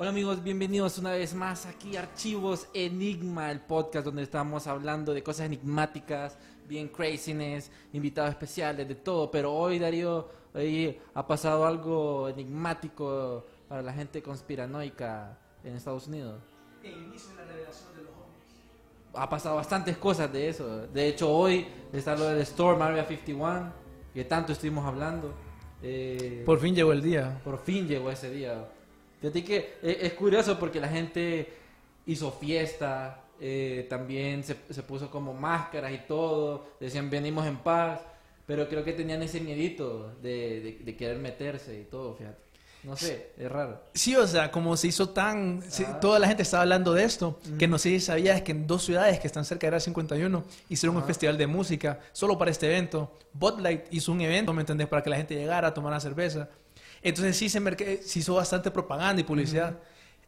Hola amigos, bienvenidos una vez más aquí a Archivos Enigma, el podcast donde estamos hablando de cosas enigmáticas, bien craziness, invitados especiales, de todo. Pero hoy Darío, hoy ha pasado algo enigmático para la gente conspiranoica en Estados Unidos. Ha pasado bastantes cosas de eso. De hecho, hoy está lo del Storm Area 51, que tanto estuvimos hablando. Eh, Por fin llegó el día. por fin llegó ese día. Fíjate que eh, es curioso porque la gente hizo fiesta, eh, también se, se puso como máscaras y todo, decían venimos en paz, pero creo que tenían ese miedito de, de- de querer meterse y todo, fíjate. No sé, es raro. Sí, o sea, como se hizo tan... se- Ah. toda la gente estaba hablando de esto, que no sé si sabías que en dos ciudades que están cerca de la 51 hicieron un Ajá. festival de música solo para este evento. Bud Light hizo un evento, ¿me entendés? Para que la gente llegara a tomar cerveza. Entonces sí se, merque- se hizo bastante propaganda y publicidad.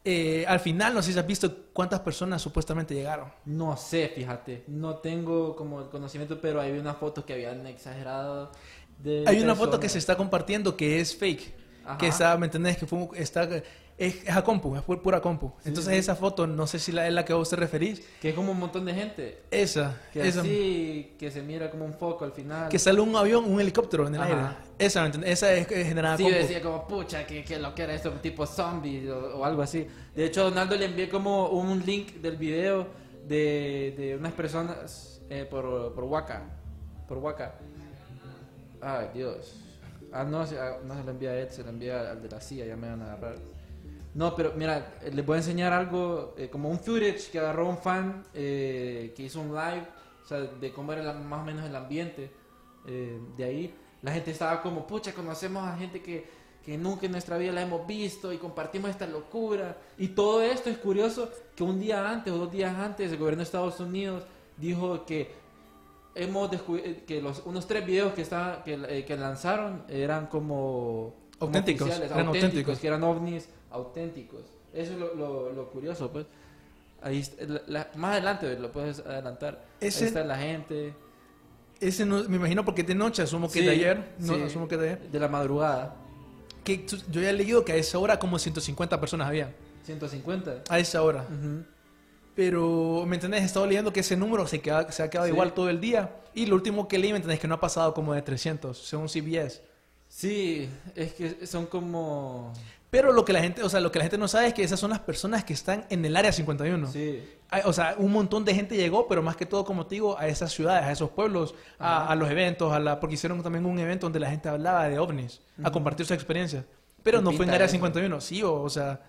Eh, al final, no sé si has visto cuántas personas supuestamente llegaron. No sé, fíjate, no tengo como el conocimiento, pero hay unas fotos que habían exagerado. De Hay una foto que se personas. está compartiendo que es fake. Ajá. Que está, ¿me entendés? Que fue, está, es, es a compu, es pu- pura compu. Sí, Entonces sí. esa foto, no sé si la, es la que vos te referís. Que es como un montón de gente. Esa, Que esa. así, que se mira como un foco al final. Que sale un avión, un helicóptero en el Ajá. aire. Esa. Esa es, es generada Sí, compu. yo decía como, pucha, que, que lo que era esto, tipo zombie o, o algo así. De hecho, Donaldo le envié como un link del video de, de unas personas eh, por, por Waka. Por Waka. Ay, Dios. Ah, no, ah, no se lo envía a él, se lo envía al de la CIA, ya me van a agarrar. No, pero mira, les voy a enseñar algo, eh, como un footage que agarró un fan eh, que hizo un live, o sea, de cómo era la- más o menos el ambiente eh, de ahí. La gente estaba como, pucha, conocemos a gente que, que nunca en nuestra vida la hemos visto y compartimos esta locura. Y todo esto es curioso que un día antes o dos días antes el gobierno de Estados Unidos dijo que hemos eh, que los unos tres videos que estaban que, eh, que lanzaron eran como Auténticos, eran auténticos. que eran ovnis auténticos eso es lo, lo- lo curioso pues ahí la- la- más adelante lo puedes adelantar Ese- ahí está la gente Ese no- me imagino porque de noche, asumo que Sí, de ayer. No, sí. asumo que de ayer. de la madrugada Que yo ya he leído que a esa hora como 150 personas había. 150 A esa hora. Ujú. Pero, ¿me entendés? He estado leyendo que ese número se, queda, se ha quedado Sí. igual todo el día. Y lo último que leí, ¿me entendés? Que no ha pasado como de 300, según CBS. sí es que son como Pero lo que la gente, o sea, lo que la gente no sabe es que esas son las personas que están en el área 51. sí Hay- O sea, un montón de gente llegó, pero más que todo, como te digo, a esas ciudades, a esos pueblos, a, a los eventos, a la, porque hicieron también un evento donde la gente hablaba de ovnis, a compartir su experiencia. Pero ¿Qué no fue en pinta Área eso? 51, sí, o, o sea,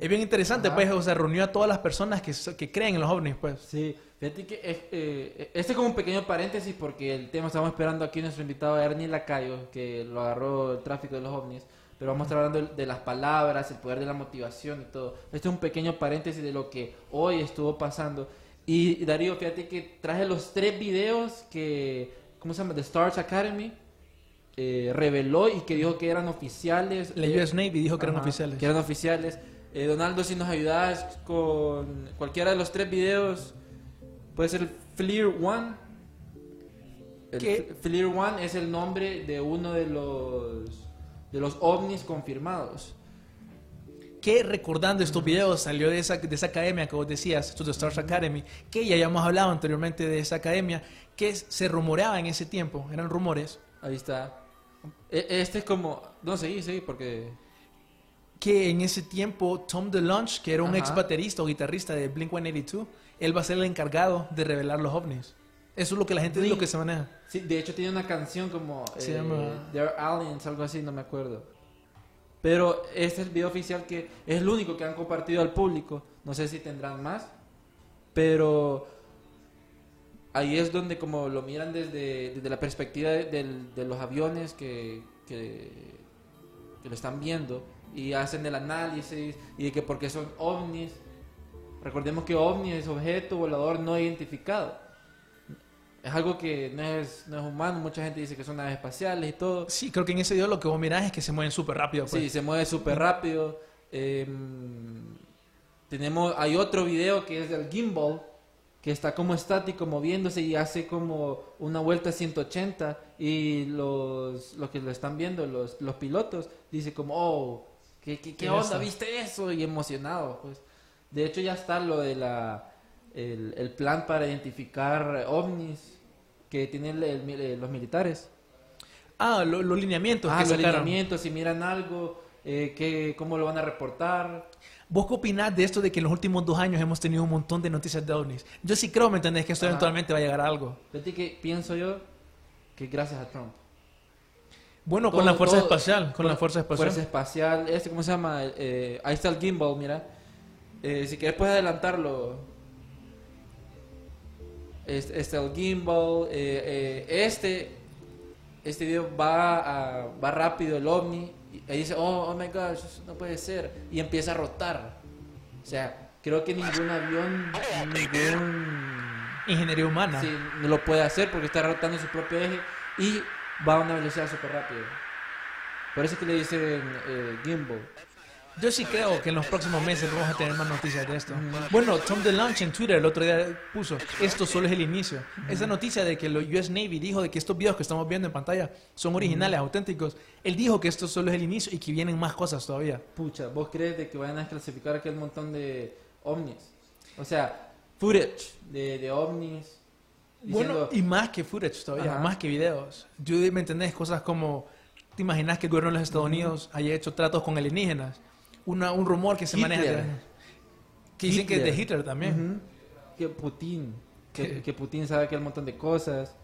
es bien interesante, Ajá. pues, o sea, reunió a todas las personas que, que creen en los ovnis, pues. Sí, fíjate que es- eh, este es como un pequeño paréntesis porque el tema estamos esperando aquí nuestro invitado Ernie Lacayo, que lo agarró el tráfico de los ovnis, pero vamos a estar hablando de, las palabras, el poder de la motivación y todo. Este es un pequeño paréntesis de lo que hoy estuvo pasando. Y Darío, fíjate que traje los tres videos que, ¿cómo se llama? The Stars Academy eh, reveló y que dijo que eran oficiales. La Eh, US Navy dijo que eran Ajá, oficiales. Que eran oficiales. Eh, Donaldo, si nos ayudas con cualquiera de los tres videos, puede ser Fleer One. El Fleer One es el nombre de uno de los de los ovnis confirmados. que recordando estos videos salió de esa, de esa academia que vos decías, to the Stars Academy, que ya habíamos hablado anteriormente de esa academia, que se rumoreaba en ese tiempo, eran rumores, Ahí está. E- Este es como, no seguí, seguí porque que en ese tiempo Tom DeLonge, que era un Ajá. ex baterista o guitarrista de Blink-182, él va a ser el encargado de revelar los ovnis. Eso es lo que la gente Blink- lo que se maneja. Sí, de hecho tiene una canción como Se eh, llama- There Are Aliens, algo así, no me acuerdo. Pero este es el video oficial que es el único que han compartido al público. No sé si tendrán más. Pero ahí es donde como lo miran desde, desde la perspectiva de, los aviones que, que, que lo están viendo y hacen el análisis y de que porque son ovnis. Recordemos que ovni es objeto volador no identificado. Es algo que no es, no es humano, mucha gente dice que son naves espaciales y todo. Sí, creo que en ese video lo que vos mirás es que se mueven súper rápido. pues. Sí, se mueve súper rápido. Eh, tenemos, hay otro video que es del gimbal, que está como estático moviéndose y hace como una vuelta a 180 y los, los que lo están viendo, los, los pilotos, dice como, oh, ¿qué, qué, qué ¿Qué onda? eso? ¿Viste eso? Y emocionado, pues. De hecho ya está lo de la, el, el plan para identificar ovnis que tienen el- el- eh, los militares. Ah, lo- los lineamientos Ah, que los lineamientos, si miran algo, eh, que, cómo lo van a reportar. ¿Vos qué opinás de esto de que en los últimos dos años hemos tenido un montón de noticias de ovnis? Yo sí creo, ¿me entendés? Que esto Ajá. eventualmente va a llegar a algo. Fíjate que pienso yo que gracias a Trump. Bueno, con Todo- la fuerza todo- espacial, con la fuerza espacial. Fuerza espacial, este, ¿cómo se llama? Eh, ahí está el gimbal, mira. Eh, si quieres puedes adelantarlo. Este, este el gimbal. eh, eh, este, este video va, a- va rápido el ovni. Y dice, oh, oh my gosh, eso no puede ser. Y empieza a rotar. O sea, creo que ningún avión, ningún Ingeniería humana. Sí, no lo puede hacer porque está rotando su propio eje y va a una velocidad súper rápida. Por eso es que le dicen eh, gimbal. Yo sí creo que en los próximos meses vamos a tener más noticias de esto. Bueno, Tom DeLonge en Twitter el otro día puso, esto solo es el inicio. Esa noticia de que los US Navy dijo de que estos videos que estamos viendo en pantalla son originales, auténticos. Él dijo que esto solo es el inicio y que vienen más cosas todavía. Pucha, ¿vos crees de que vayan a clasificar aquel montón de ovnis? O sea, footage de, de ovnis. Bueno, diciendo- y más que footage todavía, Ajá. más que videos. Yo, ¿me entendés? Cosas como, ¿te imaginas que el gobierno de los Estados Unidos haya hecho tratos con alienígenas? Una, un rumor que se Hitler. maneja que dicen que es de Hitler. También. Que Putin. Que, Putin sabe que hay un montón de cosas.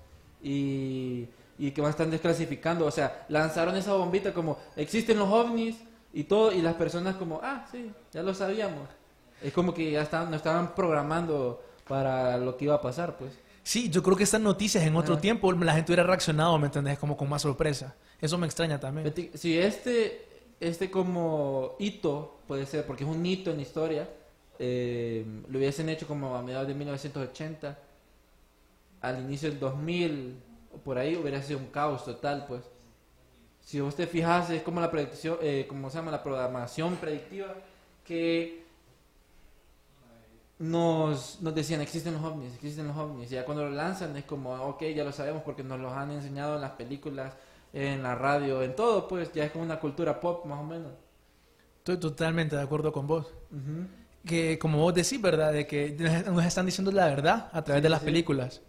Y, y que van a estar desclasificando. O sea, lanzaron esa bombita como existen los ovnis y todo. Y las personas como, ah, sí, ya lo sabíamos. Es como que ya estaban, nos estaban programando para lo que iba a pasar, pues. Sí, yo creo que estas noticias en otro tiempo la gente hubiera reaccionado, ¿me entendés? Como con más sorpresa. Eso me extraña también. Si este, este como hito puede ser, porque es un hito en la historia, eh, lo hubiesen hecho como a mediados de 1980, al inicio del 2000, o por ahí hubiera sido un caos total, pues. Si vos te es como la predicción, eh, como se llama, la programación predictiva, que nos, nos decían, existen los ovnis, existen los ovnis. Y ya cuando lo lanzan es como, ok, ya lo sabemos porque nos los han enseñado en las películas, en la radio, en todo, pues ya es como una cultura pop más o menos. Estoy totalmente de acuerdo con vos. Que como vos decís, ¿verdad? De que nos están diciendo la verdad a través Sí, de las sí. películas.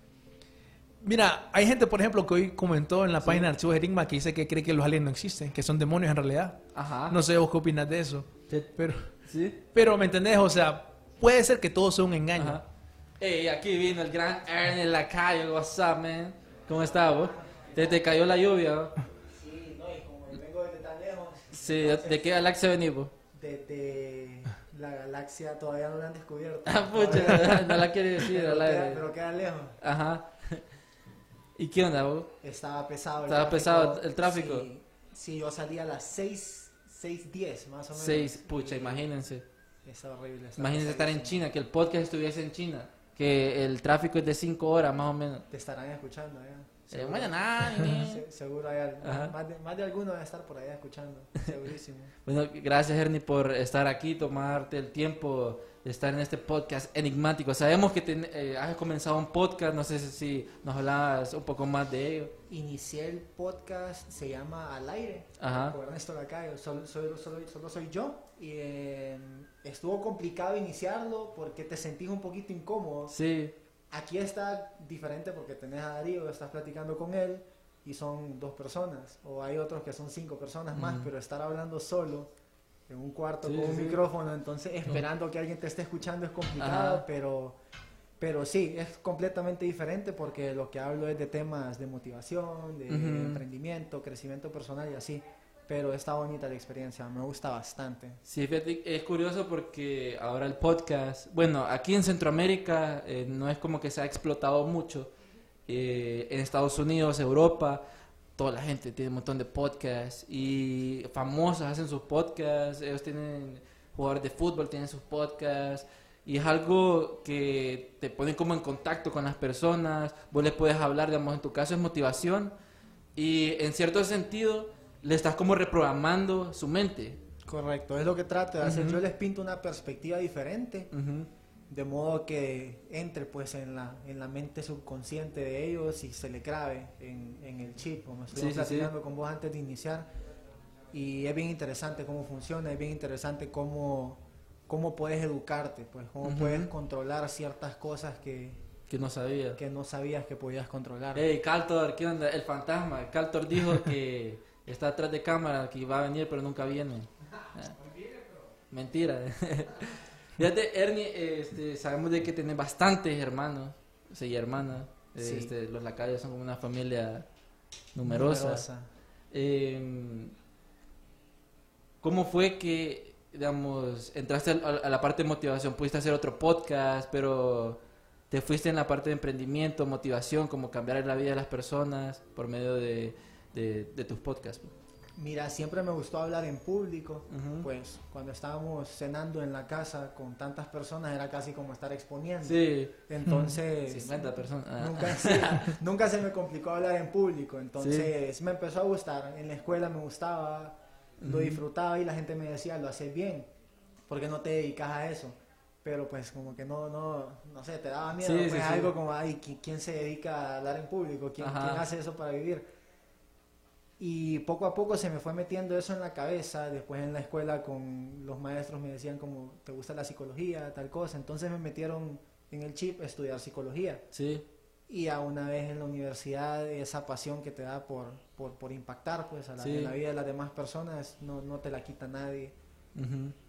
Mira, hay gente, por ejemplo, que hoy comentó en la página de Archivos Enigma que dice que cree que los aliens no existen, que son demonios en realidad. Ajá. No sé vos qué opinas de eso. Sí. Pero, ¿Sí? pero ¿me entendés? O sea, puede ser que todo sea un engaño. Ajá. Ey, aquí vino el gran Ernie Lacayo, what's up, man? ¿Cómo estás, vos? ¿Te, te cayó la lluvia? Sí, no, y como vengo desde tan lejos, Sí, ¿de, de qué galaxia venís, vos? desde la galaxia todavía no la han descubierto. Ah, pucha, no la quiere decir pero, al queda, aire. pero queda lejos. Ajá. ¿Y qué onda, vos? Estaba pesado. el Estaba tráfico. pesado el tráfico. Sí, sí, yo salía a las 6, 6.10 más o menos. Seis, pucha, imagínense. Está horrible. Imagínense estar en. China, que el podcast estuviese en China, que el tráfico es de 5 horas más o menos. Te estarán escuchando ya. Eh, se- Seguro hay más, de, más de alguno va a estar por allá escuchando. Segurísimo. Bueno, gracias Ernie por estar aquí, tomarte el tiempo de estar en este podcast enigmático. Sabemos que ten- eh, has comenzado un podcast, no sé si- nos hablabas un poco más de ello. Inicié el podcast, se llama Al Aire, Ajá. por Ernesto Lacayo. Solo, solo, solo, solo soy yo. Y eh, estuvo complicado iniciarlo porque te sentís un poquito incómodo. Sí, Aquí está diferente porque tenés a Darío, estás platicando con él y son dos personas. O hay otros que son cinco personas más, pero estar hablando solo en un cuarto Sí, con un sí. micrófono, entonces esperando que alguien te esté escuchando es complicado, Ajá. pero, pero sí, es completamente diferente porque lo que hablo es de temas de motivación, de emprendimiento, crecimiento personal y así. Pero está bonita la experiencia, me gusta bastante. Sí, es curioso porque ahora el podcast, bueno, aquí en Centroamérica eh, no es como que se ha explotado mucho. Eh, en Estados Unidos, Europa, toda la gente tiene un montón de podcasts y famosos hacen sus podcasts, ellos tienen jugadores de fútbol, tienen sus podcasts y es algo que te pone como en contacto con las personas, vos les puedes hablar, digamos, en tu caso es motivación y en cierto sentido le estás como reprogramando su mente. Correcto, es lo que trato de hacer. Ujú. Yo les pinto una perspectiva diferente, Ujú. de modo que entre pues en la, en la mente subconsciente de ellos y se le grabe en, en el chip, como estuvimos Sí, sí, sí. platicando con vos antes de iniciar. Y es bien interesante cómo funciona, es bien interesante cómo, cómo puedes educarte, pues cómo Ujú. puedes controlar ciertas cosas que, Que no sabía. que no sabías que podías controlar. Hey, Caltor, ¿qué onda? El fantasma. Caltor dijo que está atrás de cámara, que va a venir, pero nunca viene. Mentira. Fíjate, Ernie, este, sabemos de que tenés bastantes hermanos sí, y hermanas. Sí. Este, los lacayos son como una familia numerosa. Numerosa. Eh, ¿Cómo fue que, digamos, entraste a, a la parte de motivación? Pudiste hacer otro podcast, pero te fuiste en la parte de emprendimiento, motivación, como cambiar la vida de las personas por medio de, de- de tus podcasts. Mira, siempre me gustó hablar en público, pues cuando estábamos cenando en la casa con tantas personas era casi como estar exponiendo. Sí, Entonces, 50 personas. Ah. nunca, sí, nunca se me complicó hablar en público, entonces me empezó a gustar. En la escuela me gustaba, lo disfrutaba y la gente me decía, lo haces bien, ¿por qué no te dedicas a eso? Pero pues como que no, no, no sé, te daba miedo, Sí, pues algo como, ay, ¿qui- ¿quién se dedica a hablar en público? ¿Quién, Ajá. quién hace eso para vivir? Y poco a poco se me fue metiendo eso en la cabeza. Después en la escuela con los maestros me decían como, ¿te gusta la psicología? Tal cosa. Entonces me metieron en el chip a estudiar psicología. Sí, Y a una vez en la universidad esa pasión que te da por, por, por impactar pues a la, Sí. en la vida de las demás personas no, no te la quita nadie.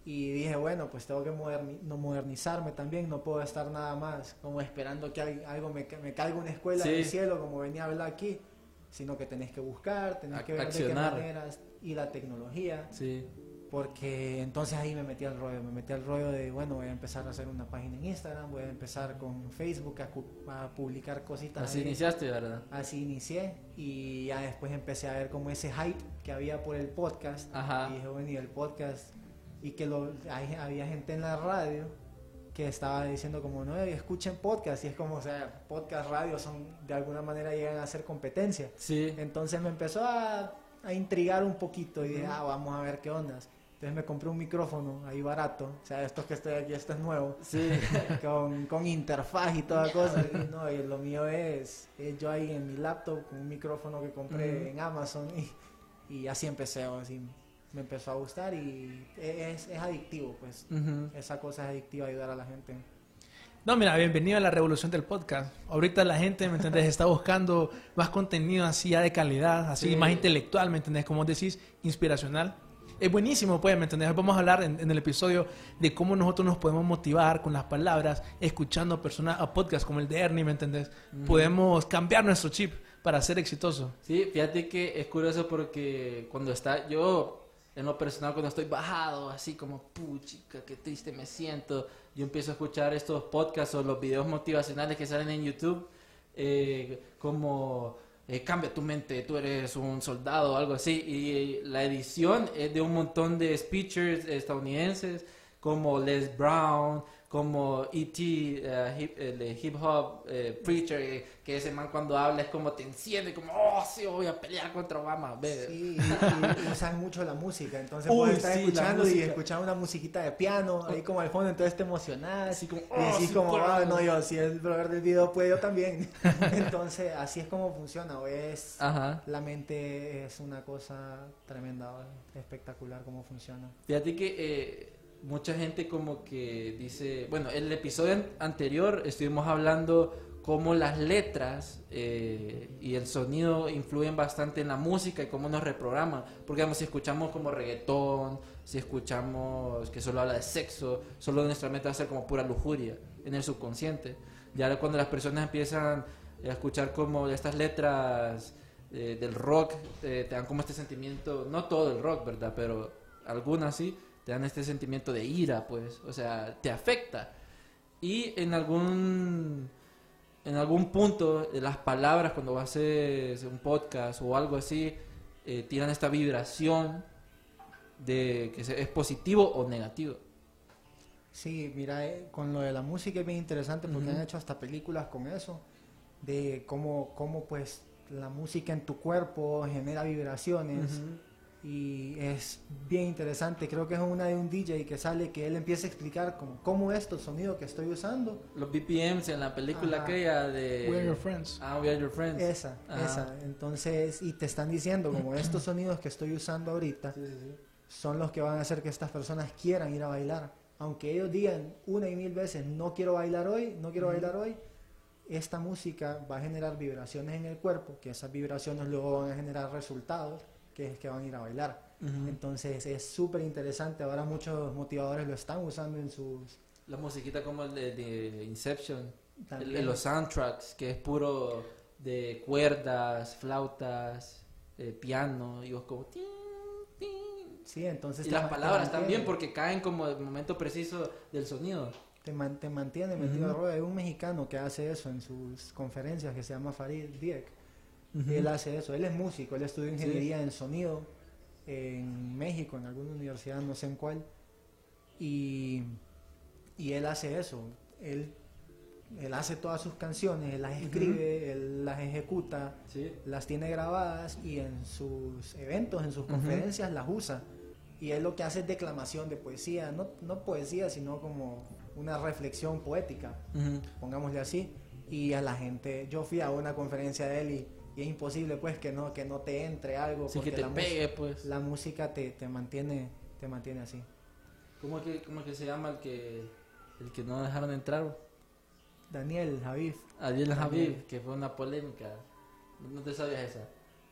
Y dije, bueno, pues tengo que moderni- no modernizarme también, no puedo estar nada más como esperando que al- algo me, me caiga una escuela Sí. del cielo como venía a hablar aquí, sino que tenés que buscar, tenés que ver de qué accionar. maneras y la tecnología, sí, porque entonces ahí me metí al rollo, me metí al rollo de, bueno, voy a empezar a hacer una página en Instagram, voy a empezar con Facebook a, a publicar cositas. así ahí. iniciaste, ¿verdad? Así inicié y ya después empecé a ver como ese hype que había por el podcast. Ajá. Y dije, bueno, y el podcast. Y que lo, hay- había gente en la radio que estaba diciendo como, no, y escuchen podcast. Y es como, o sea, podcast, radio son, de alguna manera llegan a ser competencia. Sí, Entonces me empezó a, a intrigar un poquito y dije, ah, vamos a ver qué ondas. Entonces me compré un micrófono ahí barato, o sea, estos que estoy aquí, este es nuevo, sí. con, con interfaz y toda cosa. Y no, y lo mío es, es yo ahí en mi laptop con un micrófono que compré Ujú. en Amazon y, y así empecé, así me empezó a gustar y es, es adictivo, pues. Ujú. Esa cosa es adictiva, ayudar a la gente. No, mira, bienvenido a la revolución del podcast. Ahorita la gente, ¿me entendés? Está buscando más contenido así ya de calidad, así Sí. más intelectual, ¿me entendés? Como decís, inspiracional. Es buenísimo, pues, ¿me entendés? Vamos a hablar en, en el episodio de cómo nosotros nos podemos motivar con las palabras, escuchando a personas, a podcasts como el de Ernie, ¿me entendés? Podemos cambiar nuestro chip para ser exitoso. Sí, fíjate que es curioso porque cuando está yo, en lo personal, cuando estoy bajado, así como, puchica, qué triste me siento, yo empiezo a escuchar estos podcasts o los videos motivacionales que salen en YouTube, eh, como eh, cambia tu mente, tú eres un soldado o algo así, y eh, la edición es de un montón de speakers estadounidenses, como Les Brown, como E.T., eh, hip, el de hip hop eh, preacher, eh, que ese man cuando habla es como te enciende, como, oh, sí, voy a pelear contra Obama. Ve. Sí, y, y- y usan mucho la música, entonces Uy, puedes estar sí, escuchando y escuchar una musiquita de piano ahí como al fondo, entonces te emocionas Así como, y oh, decís sí, como, ah, no, yo, si el brother del video puede, yo también. entonces, así es como funciona, o es, Ajá. la mente es una cosa tremenda, espectacular cómo funciona. Fíjate que eh, mucha gente como que dice, bueno, en el episodio an- anterior estuvimos hablando cómo las letras eh, y el sonido influyen bastante en la música y cómo nos reprograman. Porque digamos, si escuchamos como reggaetón, si escuchamos que solo habla de sexo, solo nuestra mente va a ser como pura lujuria en el subconsciente. Ya cuando las personas empiezan a escuchar como estas letras eh, del rock, eh, te dan como este sentimiento, no todo el rock, ¿verdad? Pero algunas sí, te dan este sentimiento de ira, pues, o sea, te afecta. Y en algún en algún punto de las palabras cuando haces un podcast o algo así eh, tiran esta vibración de que es positivo o negativo. Sí, mira, eh, con lo de la música es bien interesante porque han hecho hasta películas con eso, de cómo, cómo pues la música en tu cuerpo genera vibraciones y es bien interesante. Creo que es una de un DJ que sale que él empieza a explicar como, cómo es el sonido que estoy usando. Los BPMs en la película Ajá. aquella de We are your friends. Ah, We Are Your Friends. Esa, Ajá. esa. Entonces, y te están diciendo como estos sonidos que estoy usando ahorita Sí, sí, sí. son los que van a hacer que estas personas quieran ir a bailar. Aunque ellos digan una y mil veces, no quiero bailar hoy, no quiero bailar hoy, esta música va a generar vibraciones en el cuerpo, que esas vibraciones luego van a generar resultados, que es que van a ir a bailar. Ujú. Entonces es súper interesante, ahora muchos motivadores lo están usando en sus... La musiquita como el de, de Inception, el, de los soundtracks, que es puro de cuerdas, flautas, eh, piano, y vos como... tin, tin. Sí, entonces Y las palabras también, porque caen como el momento preciso del sonido. Te, man- te mantiene metido Ujú. a rueda. Hay un mexicano que hace eso en sus conferencias que se llama Farid Dieck. Él hace eso. Él es músico, él estudió ingeniería en sonido en México, en alguna universidad, no sé en cuál. Y, y él hace eso. Él, él hace todas sus canciones, él las escribe, él las ejecuta, Sí. las tiene grabadas y en sus eventos, en sus conferencias las usa. Y él lo que hace es declamación de poesía, no, no poesía, sino como una reflexión poética pongámosle así, y a la gente, yo fui a una conferencia de él y, y es imposible pues que no, que no te entre algo, Sí, que porque te la, pegue, pues. la música te, te mantiene, te mantiene así. ¿Cómo es que, cómo es que se llama el que, el que no dejaron entrar? Daniel, Javif, Adiel Daniel. Javid, que fue una polémica. No te sabías esa.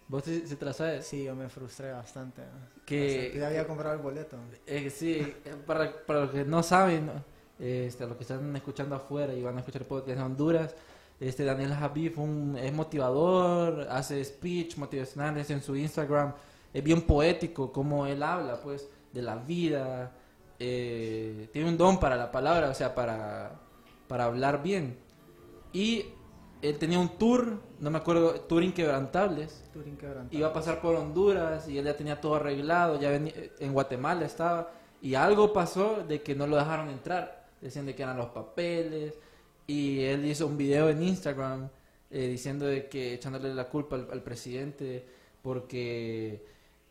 ¿Vos sí, sí te la sabes? sí, yo me frustré bastante. Que-. Ya había comprado el boleto. Eh, sí, eh, para, para los que no saben, ¿no? este, los que están escuchando afuera y van a escuchar el podcast en Honduras, este Daniel Javif un- es motivador, hace speech motivacionales en su Instagram, es bien poético como él habla, pues, de la vida, eh, tiene un don para la palabra, o sea, para, para hablar bien. Y él tenía un tour, no me acuerdo, tour inquebrantables, Turín quebrantado. iba a pasar por Honduras y él ya tenía todo arreglado, ya venía, en Guatemala estaba. Y algo pasó de que no lo dejaron entrar, decían de que eran los papeles y él hizo un video en Instagram eh, diciendo de que echándole la culpa al, presidente porque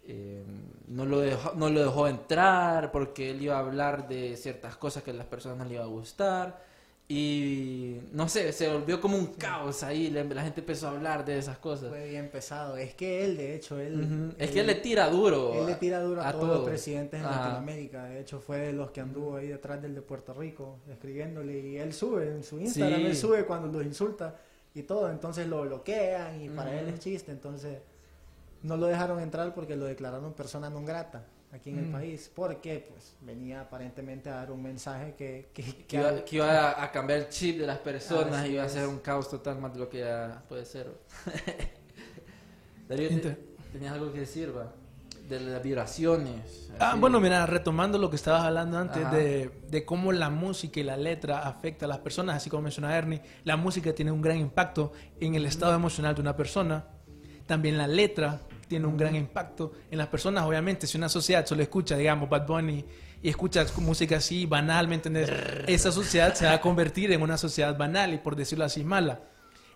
eh, no lo dejó no lo dejó entrar porque él iba a hablar de ciertas cosas que a las personas no le iba a gustar y no sé se volvió como un caos ahí la, la gente empezó a hablar de esas cosas Fue bien pesado. Es que él, de hecho, él... Es que él le tira duro. Él le tira duro a, todos los presidentes en Ajá. Latinoamérica. De hecho, fue de los que anduvo ahí detrás del de Puerto Rico, escribiéndole. Y él sube en su Instagram, Sí. él sube cuando los insulta y todo. Entonces lo bloquean y para él es chiste. Entonces no lo dejaron entrar porque lo declararon persona non grata aquí en el Mm. país. Porque pues venía aparentemente a dar un mensaje que... que, que Que iba, que iba a, a cambiar el chip de las personas y iba a ser un caos total más de lo que ya puede ser. Darío, te- ¿tenías algo que decir, va? De las vibraciones. Ah, así. bueno, mira, retomando lo que estabas hablando antes de, de cómo la música y la letra afecta a las personas, así como mencionaba Ernie, la música tiene un gran impacto en el estado emocional de una persona. También la letra tiene un gran impacto en las personas. Obviamente, si una sociedad solo escucha, digamos, Bad Bunny y escucha música así banal, ¿me? Esa sociedad se va a convertir en una sociedad banal y, por decirlo así, mala.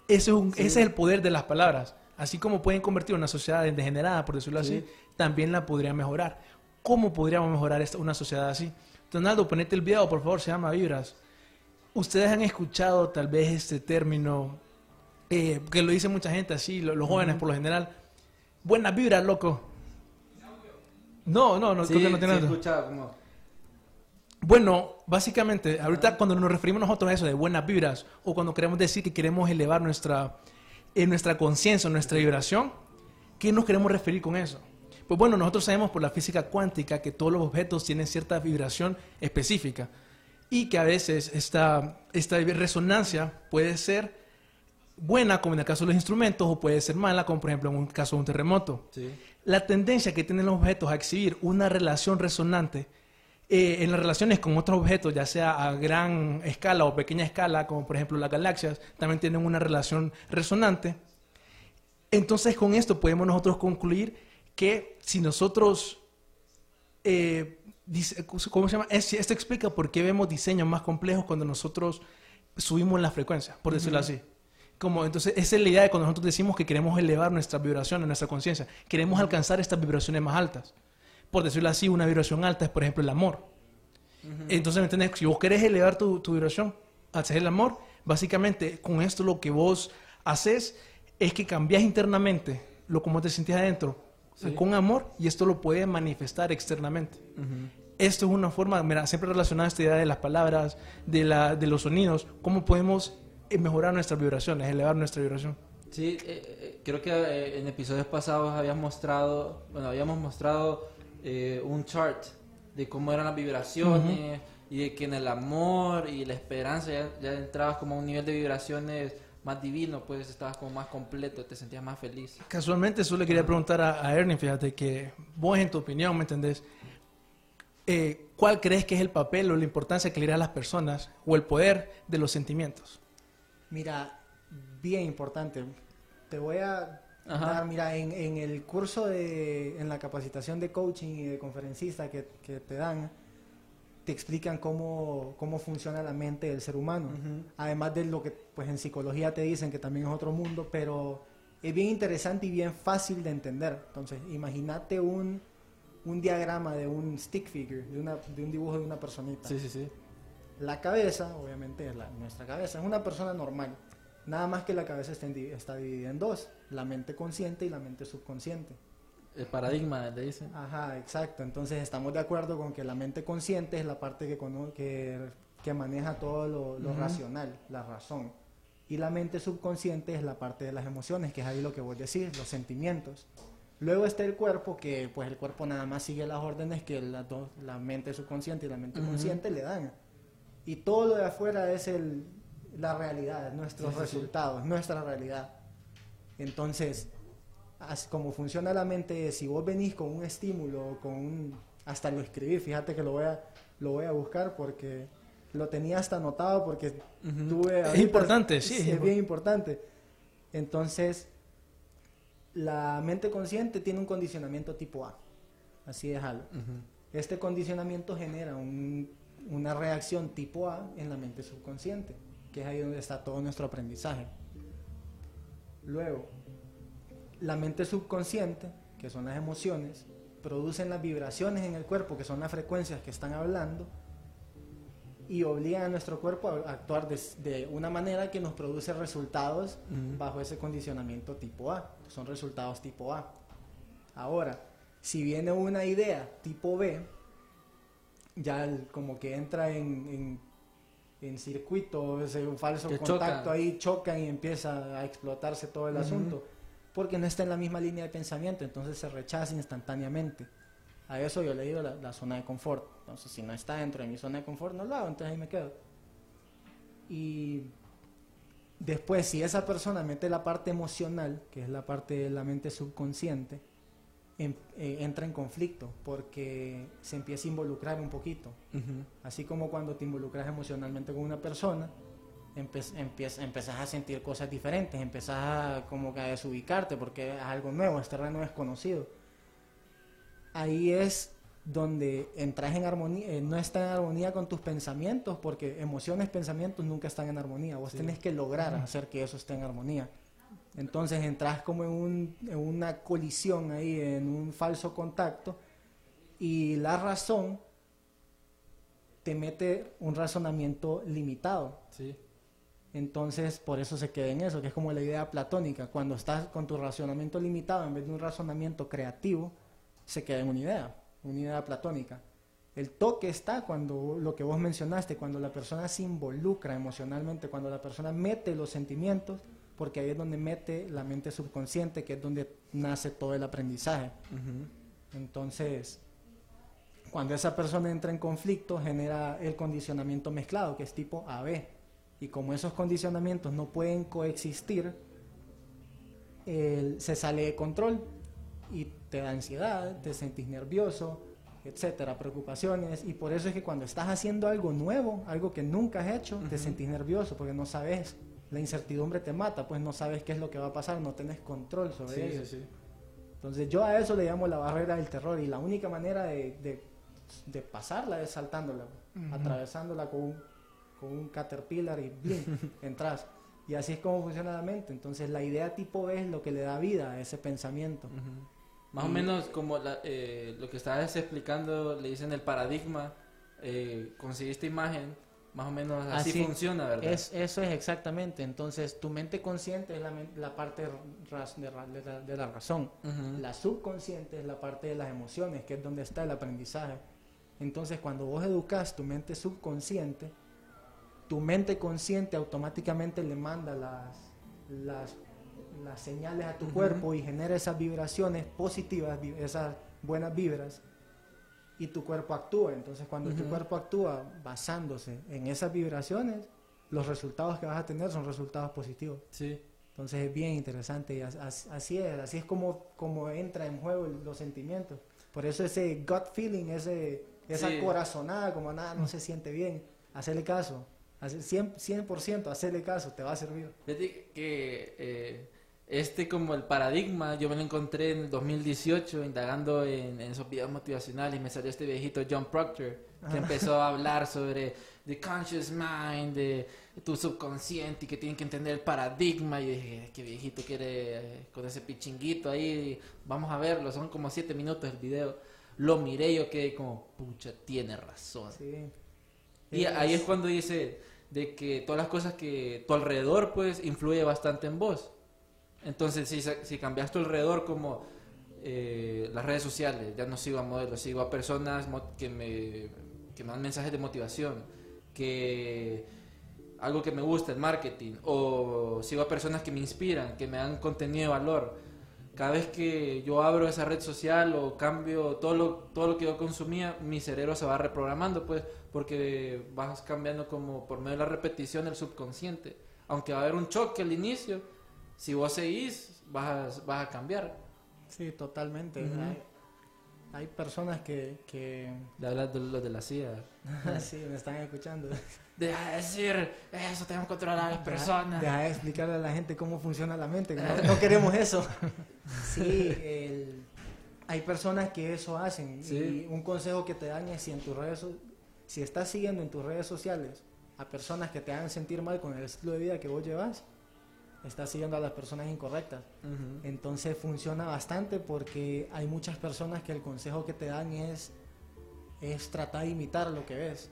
Ese es, un- ese es el poder de las palabras. Así como pueden convertir una sociedad en degenerada, por decirlo así, también la podría mejorar. ¿Cómo podríamos mejorar esta- una sociedad así? Donaldo, ponete el video, por favor, se llama Vibras. Ustedes han escuchado tal vez este término, eh, que lo dice mucha gente así, lo- los jóvenes por lo general. Buenas vibras, loco. No, no, no, Sí, creo que no tiene sí, nada. escuchaba como... Bueno, básicamente, ahorita cuando nos referimos nosotros a eso de buenas vibras, o cuando queremos decir que queremos elevar nuestra, eh, nuestra conciencia, nuestra vibración, ¿qué nos queremos referir con eso? Pues bueno, nosotros sabemos por la física cuántica que todos los objetos tienen cierta vibración específica y que a veces esta, esta resonancia puede ser buena, como en el caso de los instrumentos, o puede ser mala, como por ejemplo en un caso de un terremoto. Sí. La tendencia que tienen los objetos a exhibir una relación resonante eh, en las relaciones con otros objetos, ya sea a gran escala o pequeña escala, como por ejemplo las galaxias, también tienen una relación resonante. Entonces con esto podemos nosotros concluir que si nosotros, eh, dice- ¿cómo se llama? Es- Esto explica por qué vemos diseños más complejos cuando nosotros subimos la frecuencia, por decirlo así. Como, entonces, esa es la idea de cuando nosotros decimos que queremos elevar nuestras vibraciones, nuestra conciencia. Queremos alcanzar estas vibraciones más altas. Por decirlo así, una vibración alta es, por ejemplo, el amor. Entonces, ¿me entiendes? Si vos querés elevar tu, tu vibración, hacer el amor, básicamente con esto lo que vos haces es que cambias internamente lo como te sentís adentro con amor y esto lo puede manifestar externamente. Esto es una forma, mira, siempre relacionada a esta idea de las palabras, de, la, de los sonidos, cómo podemos mejorar nuestras vibraciones, elevar nuestra vibración. Sí, eh, eh, creo que eh, en episodios pasados habíamos mostrado, bueno, habíamos mostrado eh, un chart de cómo eran las vibraciones y de que en el amor y la esperanza ya, ya entrabas como a un nivel de vibraciones más divino, pues estabas como más completo, te sentías más feliz. Casualmente, solo le quería preguntar a, a Ernie, fíjate que vos en tu opinión, ¿me entendés? Eh, ¿Cuál crees que es el papel o la importancia que le da a las personas o el poder de los sentimientos? Mira, bien importante. Te voy a Ajá. dar, mira, en, en el curso de, en la capacitación de coaching y de conferencista que, que te dan, te explican cómo, cómo funciona la mente del ser humano. Además de lo que pues en psicología te dicen que también es otro mundo, pero es bien interesante y bien fácil de entender. Entonces, imagínate un, un diagrama de un stick figure, de, una, de un dibujo de una personita. Sí, sí, sí. La cabeza, obviamente, es la- nuestra cabeza, es una persona normal. Nada más que la cabeza está, en di- está dividida en dos, la mente consciente y la mente subconsciente. El paradigma, le dicen. Ajá, exacto. Entonces estamos de acuerdo con que la mente consciente es la parte que, que, que maneja todo lo, lo racional, la razón. Y la mente subconsciente es la parte de las emociones, que es ahí lo que vos decís, los sentimientos. Luego está el cuerpo, que pues el cuerpo nada más sigue las órdenes que dos- la mente subconsciente y la mente consciente le dan. Y todo lo de afuera es el, la realidad, nuestros resultados, nuestra realidad. Entonces, así como funciona la mente, si vos venís con un estímulo, con un, hasta lo escribí, fíjate que lo voy a, lo voy a buscar porque lo tenía hasta anotado porque tuve... Es importante, sí, es Es, bien importante. Entonces, la mente consciente tiene un condicionamiento tipo A, así déjalo. Este condicionamiento genera un- una reacción tipo A en la mente subconsciente, que es ahí donde está todo nuestro aprendizaje. Luego, la mente subconsciente, que son las emociones, producen las vibraciones en el cuerpo, que son las frecuencias que están hablando, y obligan a nuestro cuerpo a actuar de, de una manera que nos produce resultados bajo ese condicionamiento tipo A. Son resultados tipo A. Ahora, si viene una idea tipo B, ya el- como que entra en, en, en circuito, ese un falso Que contacto chocan. ahí, chocan y empieza a explotarse todo el asunto, porque no está en la misma línea de pensamiento, entonces se rechaza instantáneamente. A eso yo le digo la, la zona de confort. Entonces, si no está dentro de mi zona de confort, no lo hago, entonces ahí me quedo. Y después, si esa persona mete la parte emocional, que es la parte de la mente subconsciente, en- eh, entra en conflicto porque se empieza a involucrar un poquito. Así como cuando te involucras emocionalmente con una persona, empe- empezás a sentir cosas diferentes, empezás a como que a desubicarte porque es algo nuevo, es terreno desconocido. Ahí es donde entras en armonía, eh, no está en armonía con tus pensamientos, porque emociones, pensamientos nunca están en armonía. Vos tenés que lograr hacer que eso esté en armonía. Entonces entras como en, un- en una colisión ahí, en un falso contacto, y la razón te mete un razonamiento limitado. Sí. Entonces, por eso se queda en eso, que es como la idea platónica. Cuando estás con tu razonamiento limitado, en vez de un razonamiento creativo, se queda en una idea, una idea platónica. El toque está cuando lo que vos mencionaste, cuando la persona se involucra emocionalmente, cuando la persona mete los sentimientos, porque ahí es donde mete la mente subconsciente, que es donde nace todo el aprendizaje. Entonces, cuando esa persona entra en conflicto, genera el condicionamiento mezclado, que es tipo AB. Y como esos condicionamientos no pueden coexistir, el- se sale de control y te da ansiedad, te sentís nervioso, etcétera, preocupaciones. Y por eso es que cuando estás haciendo algo nuevo, algo que nunca has hecho, te sentís nervioso porque no sabes, la incertidumbre te mata, pues no sabes qué es lo que va a pasar, no tenés control sobre Sí, ello. sí, sí. Entonces yo a eso le llamo la barrera del terror y la única manera de, de- de pasarla es saltándola, atravesándola con un, con un caterpillar y blink, entras. Y así es como funciona la mente. Entonces la idea tipo B es lo que le da vida a ese pensamiento. Más o menos como la- eh, lo que estabas explicando, le dicen el paradigma, eh, esta imagen, más o menos así, Así funciona, ¿verdad? Es, eso es exactamente. Entonces tu mente consciente es la, la parte de, de la, de la razón. La subconsciente es la parte de las emociones, que es donde está el aprendizaje. Entonces, cuando vos educas tu mente subconsciente, tu mente consciente automáticamente le manda las, las, las señales a tu cuerpo y genera esas vibraciones positivas, esas buenas vibras, y tu cuerpo actúa. Entonces, cuando tu Ujú. cuerpo actúa basándose en esas vibraciones, los resultados que vas a tener son resultados positivos. Sí. Entonces es bien interesante y as- as- así es, así es como, como entra en juego los sentimientos. Por eso ese gut feeling, ese, esa Sí. corazonada, como nada, no se siente bien, hacerle caso, hace- 100%, 100% hacerle caso, te va a servir. Fíjate que eh, este como el paradigma, yo me lo encontré en el 2018 indagando en, en esos videos motivacionales y me salió este viejito John Proctor que empezó a hablar sobre the conscious mind, de tu subconsciente y que tienen que entender el paradigma y dije, qué viejito quiere eh, con ese pichinguito ahí, vamos a verlo, son como siete minutos el video. Lo miré y yo quedé como, pucha, tiene razón. Sí. Y ahí es cuando dice de que todas las cosas que tu alrededor pues influye bastante en vos. Entonces si, si cambias tu alrededor como eh, las redes sociales, ya no sigo a modelos, sigo a personas que me, que me dan mensajes de motivación, que algo que me gusta, el marketing, o sigo a personas que me inspiran, que me dan contenido de valor. Cada vez que yo abro esa red social o cambio todo lo, todo lo que yo consumía, mi cerebro se va reprogramando, pues, porque vas cambiando como por medio de la repetición el subconsciente. Aunque va a haber un choque al inicio, si vos seguís, vas a, vas a cambiar. Sí, totalmente. Ujú. hay, hay personas que, que Le hablas de los de la CIA. sí, me están escuchando. Deja de decir, eso tenemos que controlar a las personas. Deja de explicarle a la gente cómo funciona la mente, no, no queremos eso. Sí, el- hay personas que eso hacen. Sí. Y un consejo que te dan es si en tus redes si estás siguiendo en tus redes sociales a personas que te hagan sentir mal con el estilo de vida que vos llevas, estás siguiendo a las personas incorrectas. Entonces funciona bastante porque hay muchas personas que el consejo que te dan es, es tratar de imitar lo que ves.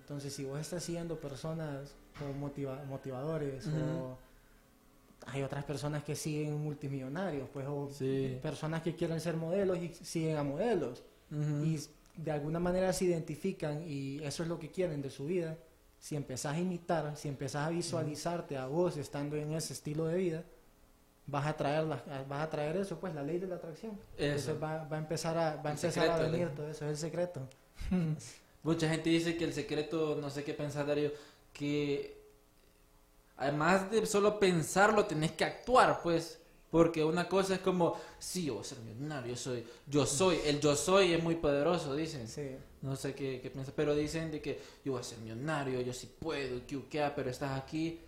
Entonces si vos estás siguiendo personas o motiva- motivadores Ujú. o hay otras personas que siguen multimillonarios, pues o Sí. personas que quieren ser modelos y siguen a modelos y de alguna manera se identifican y eso es lo que quieren de su vida. Si empezás a imitar, si empezás a visualizarte a vos estando en ese estilo de vida, vas a traer vas a traer eso, pues la ley de la atracción. Eso. Entonces va, va a empezar a va a El empezar secreto, a venir todo eso, es el secreto. Mucha gente dice que el secreto, no sé qué pensar, Darío, que además de solo pensarlo, tenés que actuar, pues. Porque una cosa es como, sí, yo voy a ser millonario, yo soy, yo soy, el yo soy es muy poderoso, dicen. Sí. No sé qué, qué piensas, pero dicen de que yo voy a ser millonario, yo sí puedo, que que, pero estás aquí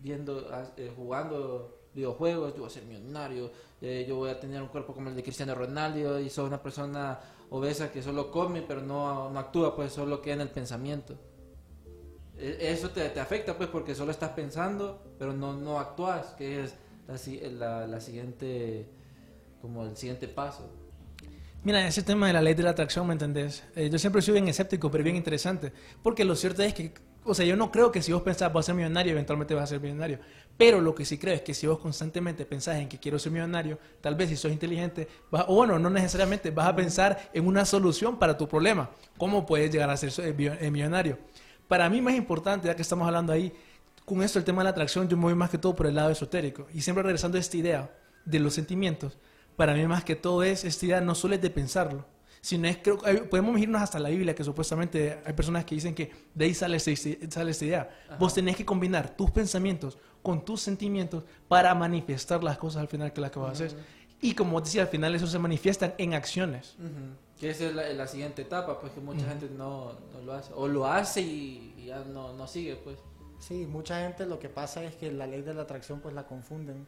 viendo, ah, eh, jugando videojuegos, yo voy a ser millonario, eh, yo voy a tener un cuerpo como el de Cristiano Ronaldo y soy una persona obesa que solo come pero no, no actúa, pues solo queda en el pensamiento. E- Eso te, te afecta pues porque solo estás pensando pero no, no actúas, que es la, la, siguiente, como el siguiente paso. Mira, ese tema de la ley de la atracción, ¿me entendés? Eh, yo siempre soy bien escéptico, pero bien interesante. Porque lo cierto es que, o sea, yo no creo que si vos pensás vas a ser millonario, eventualmente vas a ser millonario. Pero lo que sí creo es que si vos constantemente pensás en que quiero ser millonario, tal vez si sos inteligente, vas, o bueno, no necesariamente, vas a pensar en una solución para tu problema. ¿Cómo puedes llegar a ser eh, eh, millonario? Para mí más importante, ya que estamos hablando ahí, con esto el tema de la atracción, yo me voy más que todo por el lado esotérico. Y siempre regresando a esta idea de los sentimientos, para mí más que todo es esta idea no solo es de pensarlo, Si no es, creo, podemos irnos hasta la Biblia, que supuestamente hay personas que dicen que de ahí sale, esta- sale esta idea. Vos tenés que combinar tus pensamientos con tus sentimientos para manifestar las cosas al final que las que vas a hacer. Y como decía, al final eso se manifiestan en acciones. Que esa es la, la siguiente etapa, pues que mucha gente no, no lo hace. O lo hace y, y ya no, no sigue, pues. Sí, mucha gente lo que pasa es que la ley de la atracción pues la confunden.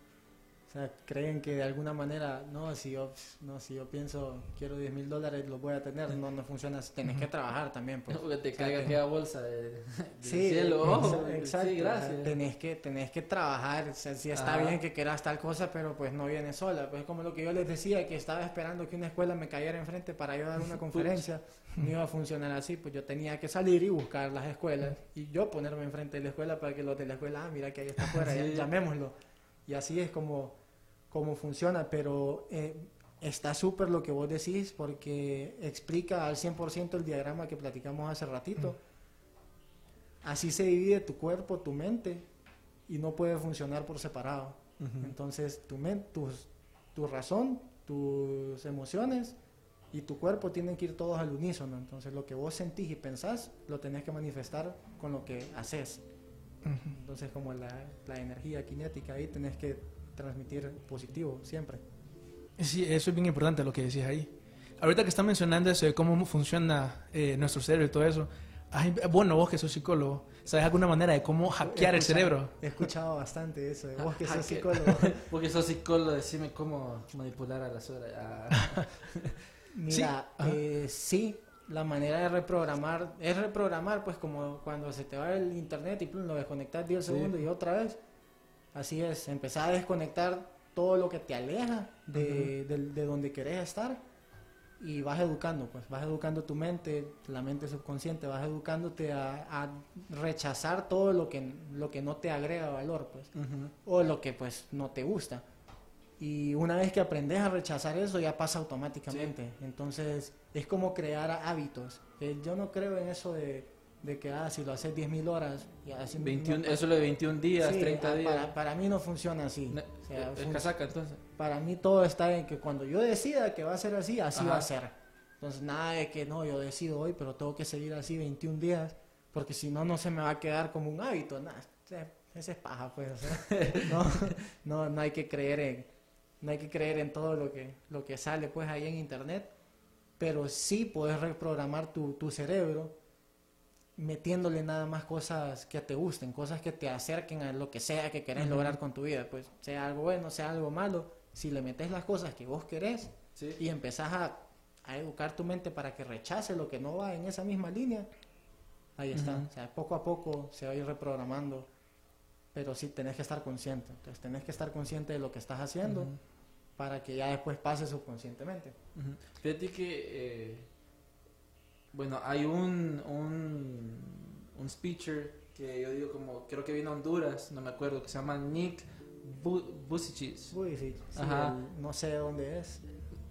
Sea, creen que de alguna manera, no, si yo, no, si yo pienso quiero 10 mil dólares los voy a tener, no, no funciona así. Tenés que trabajar también, pues. Porque te O sea, caiga que- aquella bolsa de, Sí, cielo. Oh, exacto. Sí, gracias. tenés que, tenés que trabajar. O sea, sí está Ajá. bien que quieras tal cosa, pero pues no viene sola. Pues como lo que yo les decía, que estaba esperando que una escuela me cayera enfrente para yo dar una conferencia. No iba a funcionar así, pues yo tenía que salir y buscar las escuelas y yo ponerme enfrente de la escuela para que los de la escuela, ah, mira que ahí está afuera, ya- llamémoslo. Y así es como, como funciona, pero eh, está súper lo que vos decís porque explica al 100% el diagrama que platicamos hace ratito. Así se divide tu cuerpo, tu mente, y no puede funcionar por separado. Entonces, tu, tus, tu razón, tus emociones y tu cuerpo tienen que ir todos al unísono. Entonces, lo que vos sentís y pensás, lo tenés que manifestar con lo que haces. Entonces, como la, la energía cinética ahí, tenés que transmitir positivo siempre. Sí, eso es bien importante lo que decís ahí. Ahorita que estás mencionando eso de cómo funciona eh, nuestro cerebro y todo eso, ay, bueno, vos que sos psicólogo, ¿sabes alguna manera de cómo hackear el cerebro? He escuchado bastante eso. de Vos que sos psicólogo. Porque sos psicólogo, decime cómo manipular a las horas. a- Mira, ajá. eh, sí, la manera de reprogramar es reprogramar, pues como cuando se te va el internet y plum, lo desconectas 10 Sí. segundos y otra vez. Así es, empezar a desconectar todo lo que te aleja de, de- de donde querés estar y vas educando, pues vas educando tu mente, la mente subconsciente, vas educándote a, a rechazar todo lo que, lo que no te agrega valor, pues o lo que pues no te gusta. Y una vez que aprendes a rechazar eso, ya pasa automáticamente. Entonces, es como crear hábitos. Eh, yo no creo en eso de, de que, ah, si lo haces 10.000 horas, ya así no- 21, no- eso lo de 21 días, Sí, 30 ah, días. Para, para mí no funciona así. Ne- O sea, es fun- casaca entonces. para mí todo está en que cuando yo decida que va a ser así, así Ajá. va a ser. Entonces, nada de que no, yo decido hoy, pero tengo que seguir así 21 días, porque si no, no se me va a quedar como un hábito. Nada, o sea, ese es paja, pues. o sea, no, no, no hay que creer en, no hay que creer en todo lo que, lo que sale pues ahí en internet, pero sí puedes reprogramar tu, tu cerebro metiéndole nada más cosas que te gusten, cosas que te acerquen a lo que sea que querés lograr con tu vida, pues sea algo bueno, sea algo malo, si le metes las cosas que vos querés Sí. y empezás a, a educar tu mente para que rechace lo que no va en esa misma línea, ahí está, o sea, poco a poco se va a ir reprogramando, pero sí tenés que estar consciente, entonces tenés que estar consciente de lo que estás haciendo para que ya después pase subconscientemente. Fíjate que, eh, bueno, hay un, un, un speaker que yo digo como, creo que viene a Honduras, no me acuerdo, que se llama Nick Bu Vucicic. Uy, sí, Ajá. el- no sé dónde es,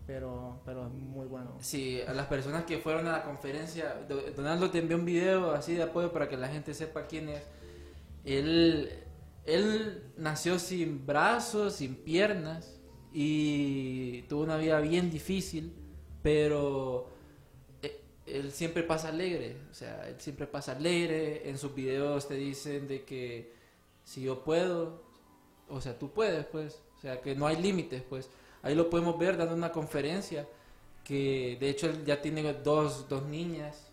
pero, pero es muy bueno. Sí, a las personas que fueron a la conferencia, Do- Donaldo te envió un video así de apoyo para que la gente sepa quién es. Él, él nació sin brazos, sin piernas y tuvo una vida bien difícil, pero él siempre pasa alegre, o sea, él siempre pasa alegre. En sus videos te dicen de que si yo puedo, o sea, tú puedes, pues, o sea, que no hay límites, pues. Ahí lo podemos ver dando una conferencia que de hecho él ya tiene dos, dos niñas,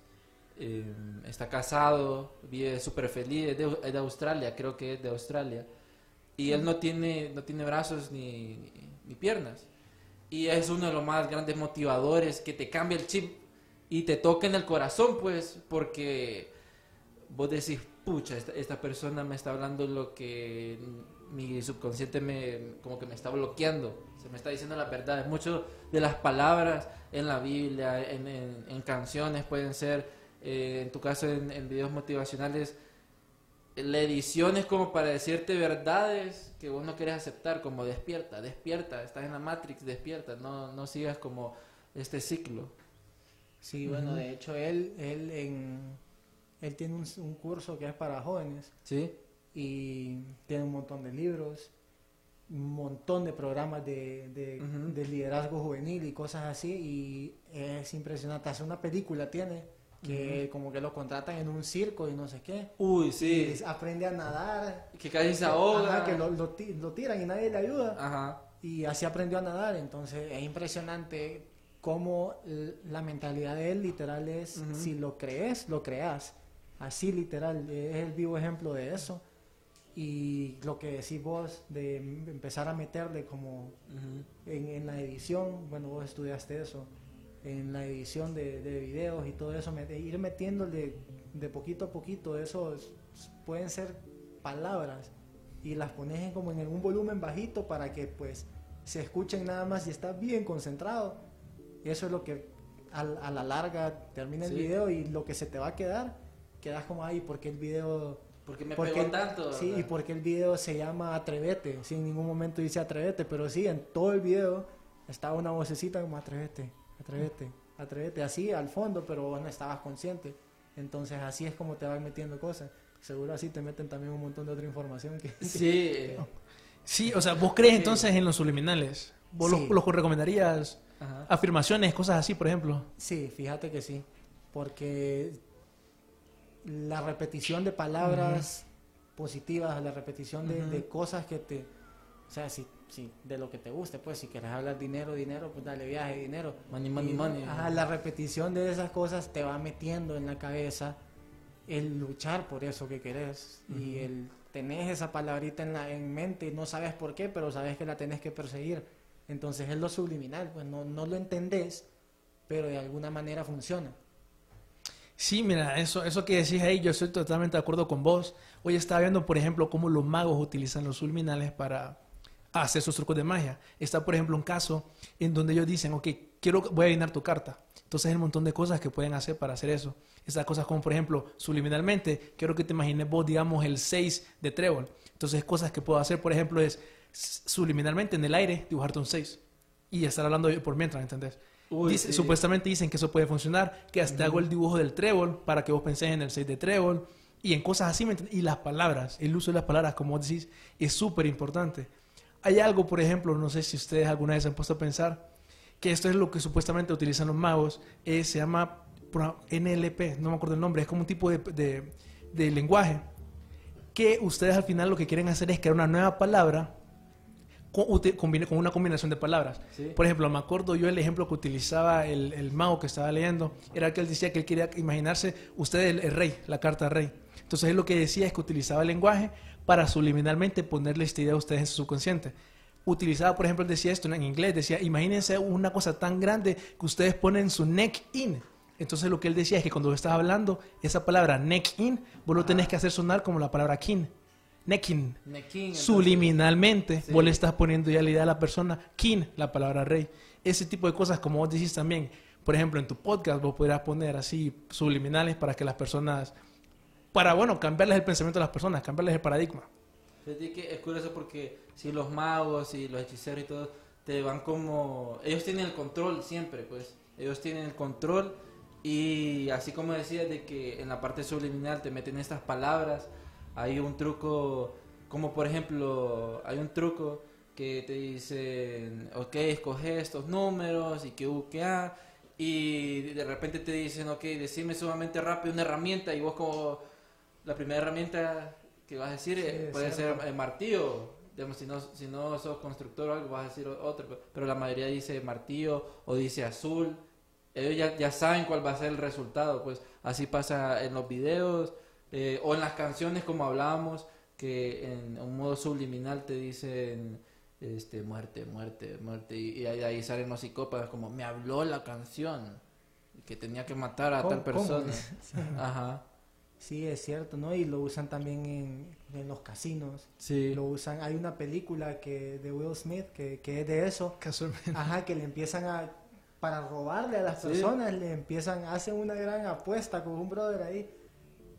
eh, está casado, vive súper feliz, es de, es de Australia, creo que es de Australia, y él no tiene, no tiene brazos ni, ni, ni piernas. Y es uno de los más grandes motivadores que te cambia el chip y te toca en el corazón, pues, porque vos decís, pucha, esta, persona me está hablando lo que mi subconsciente me, como que me está bloqueando, se me está diciendo la verdad. Muchas de las palabras en la Biblia, en, canciones pueden ser, eh, en tu caso en, en videos motivacionales, la edición es como para decirte verdades que vos no querés aceptar, como despierta, despierta, estás en la Matrix, despierta, no, no sigas como este ciclo. Sí, bueno, de hecho él, él, en, él tiene un, un curso que es para jóvenes ¿Sí? y tiene un montón de libros un montón de programas de, de, liderazgo juvenil y cosas así y es impresionante. Hace una película tiene que como que lo contratan en un circo y no sé qué. Uy, sí. Y aprende a nadar. Que casi se Ajá, ahoga. que lo, lo lo tiran y nadie le ayuda. Ajá. Y así aprendió a nadar. Entonces es impresionante cómo l- la mentalidad de él literal es, Ujú. si lo crees, lo creas. Así literal, es el vivo ejemplo de eso. Y lo que decís vos de em- empezar a meterle como Ujú. en, en la edición, bueno, vos estudiaste eso, en la edición de, de videos y todo eso, met- ir metiéndole de poquito a poquito, eso es- pueden ser palabras y las pones en como en un volumen bajito para que pues se escuchen nada más y estás bien concentrado. Y eso es lo que al- a, la larga termina el Sí. video y lo que se te va a quedar, quedas como ahí porque el video Porque me porque pegó tanto. Sí, y ¿verdad? porque el video se llama Atrévete. Sí, en ningún momento dice Atrévete, pero sí, en todo el video estaba una vocecita como Atrévete, Atrévete, Atrévete, así al fondo, pero vos no estabas consciente. Entonces así es como te van metiendo cosas. Seguro así te meten también un montón de otra información que... Sí. Sí, o sea, vos crees Sí. entonces en los subliminales. ¿Vos Sí. los, los recomendarías? Ajá. Afirmaciones, cosas así, por ejemplo. Sí, fíjate que sí, porque la repetición de palabras positivas, la repetición de, cosas que te, o sea, si, si de lo que te guste, pues si quieres hablar dinero, dinero, pues dale viaje, dinero. Money, money, Y, money. ajá, la repetición de esas cosas te va metiendo en la cabeza el luchar por eso que querés y el tenés esa palabrita en, la, en mente y no sabes por qué, pero sabes que la tenés que perseguir. Entonces es lo subliminal, pues no, lo entendés, pero de alguna manera funciona. Sí, mira, eso, eso que decís ahí, yo estoy totalmente de acuerdo con vos. Hoy estaba viendo, por ejemplo, cómo los magos utilizan los subliminales para hacer sus trucos de magia. Está, por ejemplo, un caso en donde ellos dicen, ok, quiero, voy a adivinar tu carta. Entonces hay un montón de cosas que pueden hacer para hacer eso. Esas cosas como, por ejemplo, subliminalmente, quiero que te imagines vos, digamos, el 6 de trébol. Entonces cosas que puedo hacer, por ejemplo, es subliminalmente en el aire dibujarte un 6. Y estar hablando por mientras, ¿entendés? Uy, Dice- sí. Supuestamente dicen que eso puede funcionar, que hasta hago el dibujo del trébol para que vos penséis en el 6 de trébol y en cosas así, ¿me? Y las palabras, el uso de las palabras, como vos decís, es súper importante. Hay algo, por ejemplo, no sé si ustedes alguna vez se han puesto a pensar, que esto es lo que supuestamente utilizan los magos, eh, se llama NLP, no me acuerdo el nombre, es como un tipo de, de- de lenguaje, que ustedes al final lo que quieren hacer es crear una nueva palabra con, una combinación de palabras. Sí. Por ejemplo, me acuerdo yo el ejemplo que utilizaba el, el mago que estaba leyendo, era que él decía que él quería imaginarse usted el, el rey, la carta rey. Entonces él lo que decía es que utilizaba el lenguaje para subliminalmente ponerle esta idea a ustedes en su subconsciente. Utilizaba, por ejemplo, él decía esto en inglés, decía, imagínense una cosa tan grande que ustedes ponen su neck in. Entonces lo que él decía es que cuando estás hablando, esa palabra neck in, vos lo tenés que hacer sonar como la palabra kin. Nequín, entonces- Subliminalmente, Sí. vos le estás poniendo ya la idea a la persona, kin, la palabra rey. Ese tipo de cosas, como vos decís también, por ejemplo, en tu podcast vos podrás poner así subliminales para que las personas, para, bueno, cambiarles el pensamiento a las personas, cambiarles el paradigma. Que es curioso porque si los magos y los hechiceros y todo te van como ellos tienen el control siempre pues ellos tienen el control y así como decías de que en la parte subliminal te meten estas palabras hay un truco como por ejemplo hay un truco que te dicen ok escoge estos números y que U que A y de repente te dicen ok decime sumamente rápido una herramienta y vos como la primera herramienta que vas a decir Sí, eh, puede cierto. ser eh, martillo. Digamos, si no, si no sos constructor o algo, vas a decir otro. pero- Pero la mayoría dice martillo o dice azul. Ellos ya, ya saben cuál va a ser el resultado. Pues así pasa en los videos eh, o en las canciones, como hablábamos, que en un modo subliminal te dicen este muerte, muerte, muerte. Y, y ahí, ahí salen los psicópatas como me habló la canción. Que tenía que matar a tal persona. Ajá. Sí, es cierto, ¿no? Y lo usan también en, en los casinos. Sí. Lo usan, hay una película que de Will Smith que, que es de eso. Casualmente. Ajá, que le empiezan a, para robarle a las Sí. personas, le empiezan, hacen una gran apuesta con un brother ahí.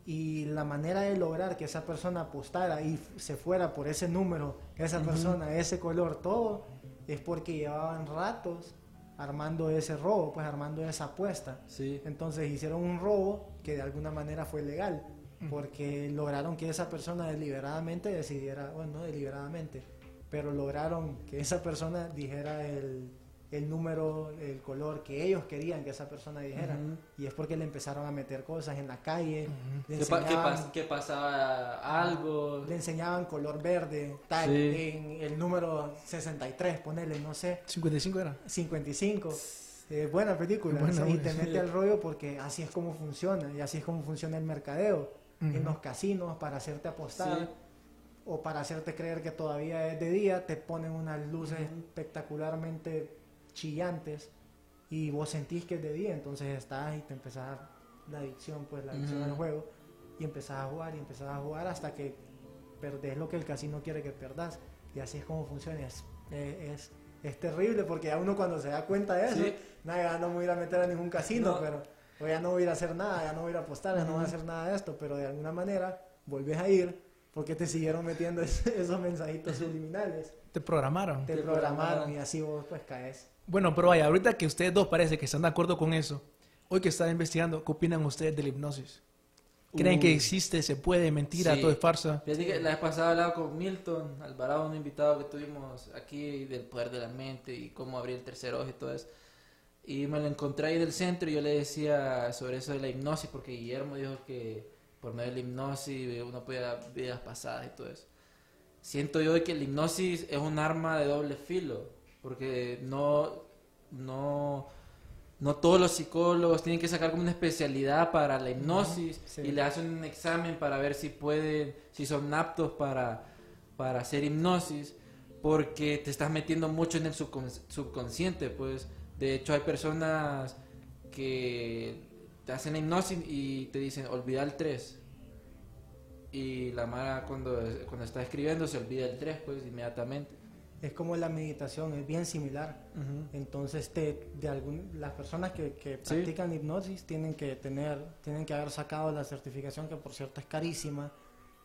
Y la manera de lograr que esa persona apostara y se fuera por ese número, esa persona, ese color, todo, es porque llevaban ratos armando ese robo, pues armando esa apuesta. Sí. Entonces hicieron un robo que de alguna manera fue legal, porque lograron que esa persona deliberadamente decidiera, bueno, no deliberadamente, pero lograron que esa persona dijera el, el número, el color que ellos querían que esa persona dijera. Ujú. Y es porque le empezaron a meter cosas en la calle, le, ¿Qué, pa- qué enseñaban, pas- qué pasaba algo? le enseñaban color verde, tal, Sí. en el número 63, ponele, no sé. 55 era. 55. Eh, buena película. Buena, y buena, te sí. mete al rollo porque así es como funciona. Y así es como funciona el mercadeo. En Ujú. los casinos, para hacerte apostar Sí. o para hacerte creer que todavía es de día, te ponen unas luces espectacularmente chillantes y vos sentís que es de día. Entonces estás y te empezás la adicción, pues la adicción Ujú. al juego. Y empezás a jugar y empezás a jugar hasta que perdés lo que el casino quiere que perdas. Y así es como funciona. Es, es, es terrible porque a uno cuando se da cuenta de eso, Sí. nada, ya no me voy a ir a meter a ningún casino, No. pero o ya no voy a ir a hacer nada, ya no voy a ir a apostar, ya no voy a hacer nada de esto, pero de alguna manera volvés a ir porque te siguieron metiendo es- esos mensajitos subliminales, Te programaron. te Te programaron programaron. y así vos pues caes. Bueno, pero vaya, ahorita que ustedes dos parece que están de acuerdo con eso, hoy que están investigando, ¿qué opinan ustedes de la hipnosis? ¿Creen que existe, se puede, mentira, Sí. todo es farsa? Fíjate que la vez pasada hablaba con Milton Alvarado, un invitado que tuvimos aquí del poder de la mente y cómo abrir el tercer ojo y todo eso. Y me lo encontré ahí en el centro y yo le decía sobre eso de la hipnosis, porque Guillermo dijo que por medio de la hipnosis uno puede dar vidas pasadas y todo eso. Siento yo que la hipnosis es un arma de doble filo, porque no, no, no todos los psicólogos tienen que sacar como una especialidad para la hipnosis sí. y le hacen un examen para ver si pueden, si son aptos para, para hacer hipnosis, porque te estás metiendo mucho en el subcon- subconsciente, pues de hecho hay personas que te hacen la hipnosis y te dicen olvida el 3 y la mara cuando, cuando está escribiendo se olvida el 3 pues inmediatamente. Es como la meditación, es bien similar. Entonces, te, de algún, las personas que, que Sí. practican hipnosis tienen que tener, tienen que haber sacado la certificación que por cierto es carísima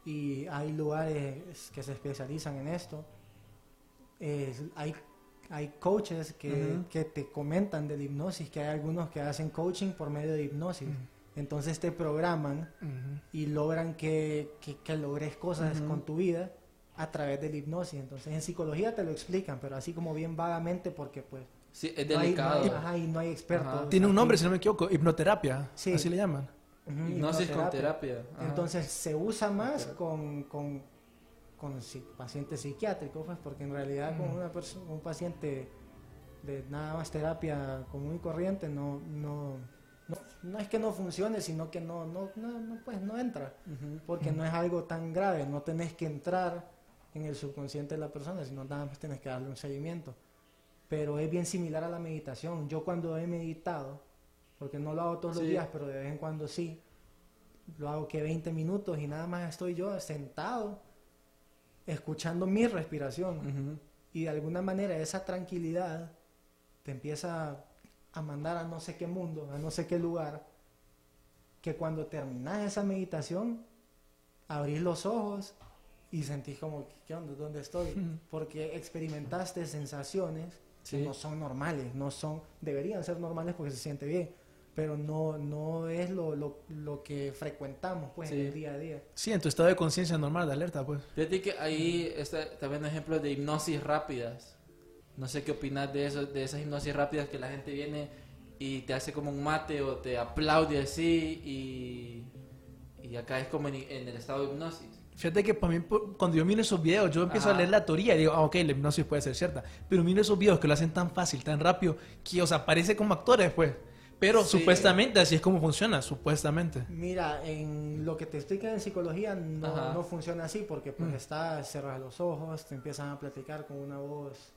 y hay lugares que se especializan en esto. Es- hay, hay coaches que, que te comentan de la hipnosis, que hay algunos que hacen coaching por medio de hipnosis. Entonces te programan y logran que, que, que logres cosas con tu vida a través de la hipnosis. Entonces en psicología te lo explican, pero así como bien vagamente porque pues Sí, es no hay, no hay- ajá, y no hay expertos. Ajá. Tiene un aquí. nombre, si no me equivoco, hipnoterapia, Sí. así le llaman. Hipnosis con terapia. Ajá. Entonces se usa más con, con, con si- pacientes psiquiátricos, pues, porque en realidad con una un paciente de nada más terapia común y corriente no, no, no, no es que no funcione, sino que no, no, no, no, pues, no entra. Porque no es algo tan grave, no tenés que entrar en el subconsciente de la persona, sino nada más tenés que darle un seguimiento. Pero es bien similar a la meditación. Yo cuando he meditado, porque no lo hago todos los Sí. días, pero de vez en cuando sí, lo hago que 20 minutos y nada más estoy yo sentado, escuchando mi respiración. Ujú. Y de alguna manera esa tranquilidad te empieza a mandar a no sé qué mundo, a no sé qué lugar, que cuando terminas esa meditación, abrís los ojos y sentís como, ¿qué onda? ¿Dónde estoy? Porque experimentaste sensaciones Sí. que no son normales, no son, deberían ser normales porque se siente bien, pero no, no es lo, lo, lo que frecuentamos pues en Sí. el día a día. Sí, en tu estado de conciencia normal, de alerta, pues. Fíjate que ahí está también ejemplos de hipnosis rápidas. No sé qué opinas de eso, de esas hipnosis rápidas que la gente viene y te hace como un mate o te aplaude así y, y acá es como en, en el estado de hipnosis. Fíjate que para mí, cuando yo miro esos videos, yo empiezo Ajá. a leer la teoría y digo, ah, ok, la hipnosis puede ser cierta. Pero miro esos videos que lo hacen tan fácil, tan rápido, que, o sea, parece como actores, pues. Pero Sí. supuestamente así es como funciona, supuestamente. Mira, en lo que te explican en psicología no, no funciona así porque pues Mm. está, cerras los ojos, te empiezan a platicar con una voz,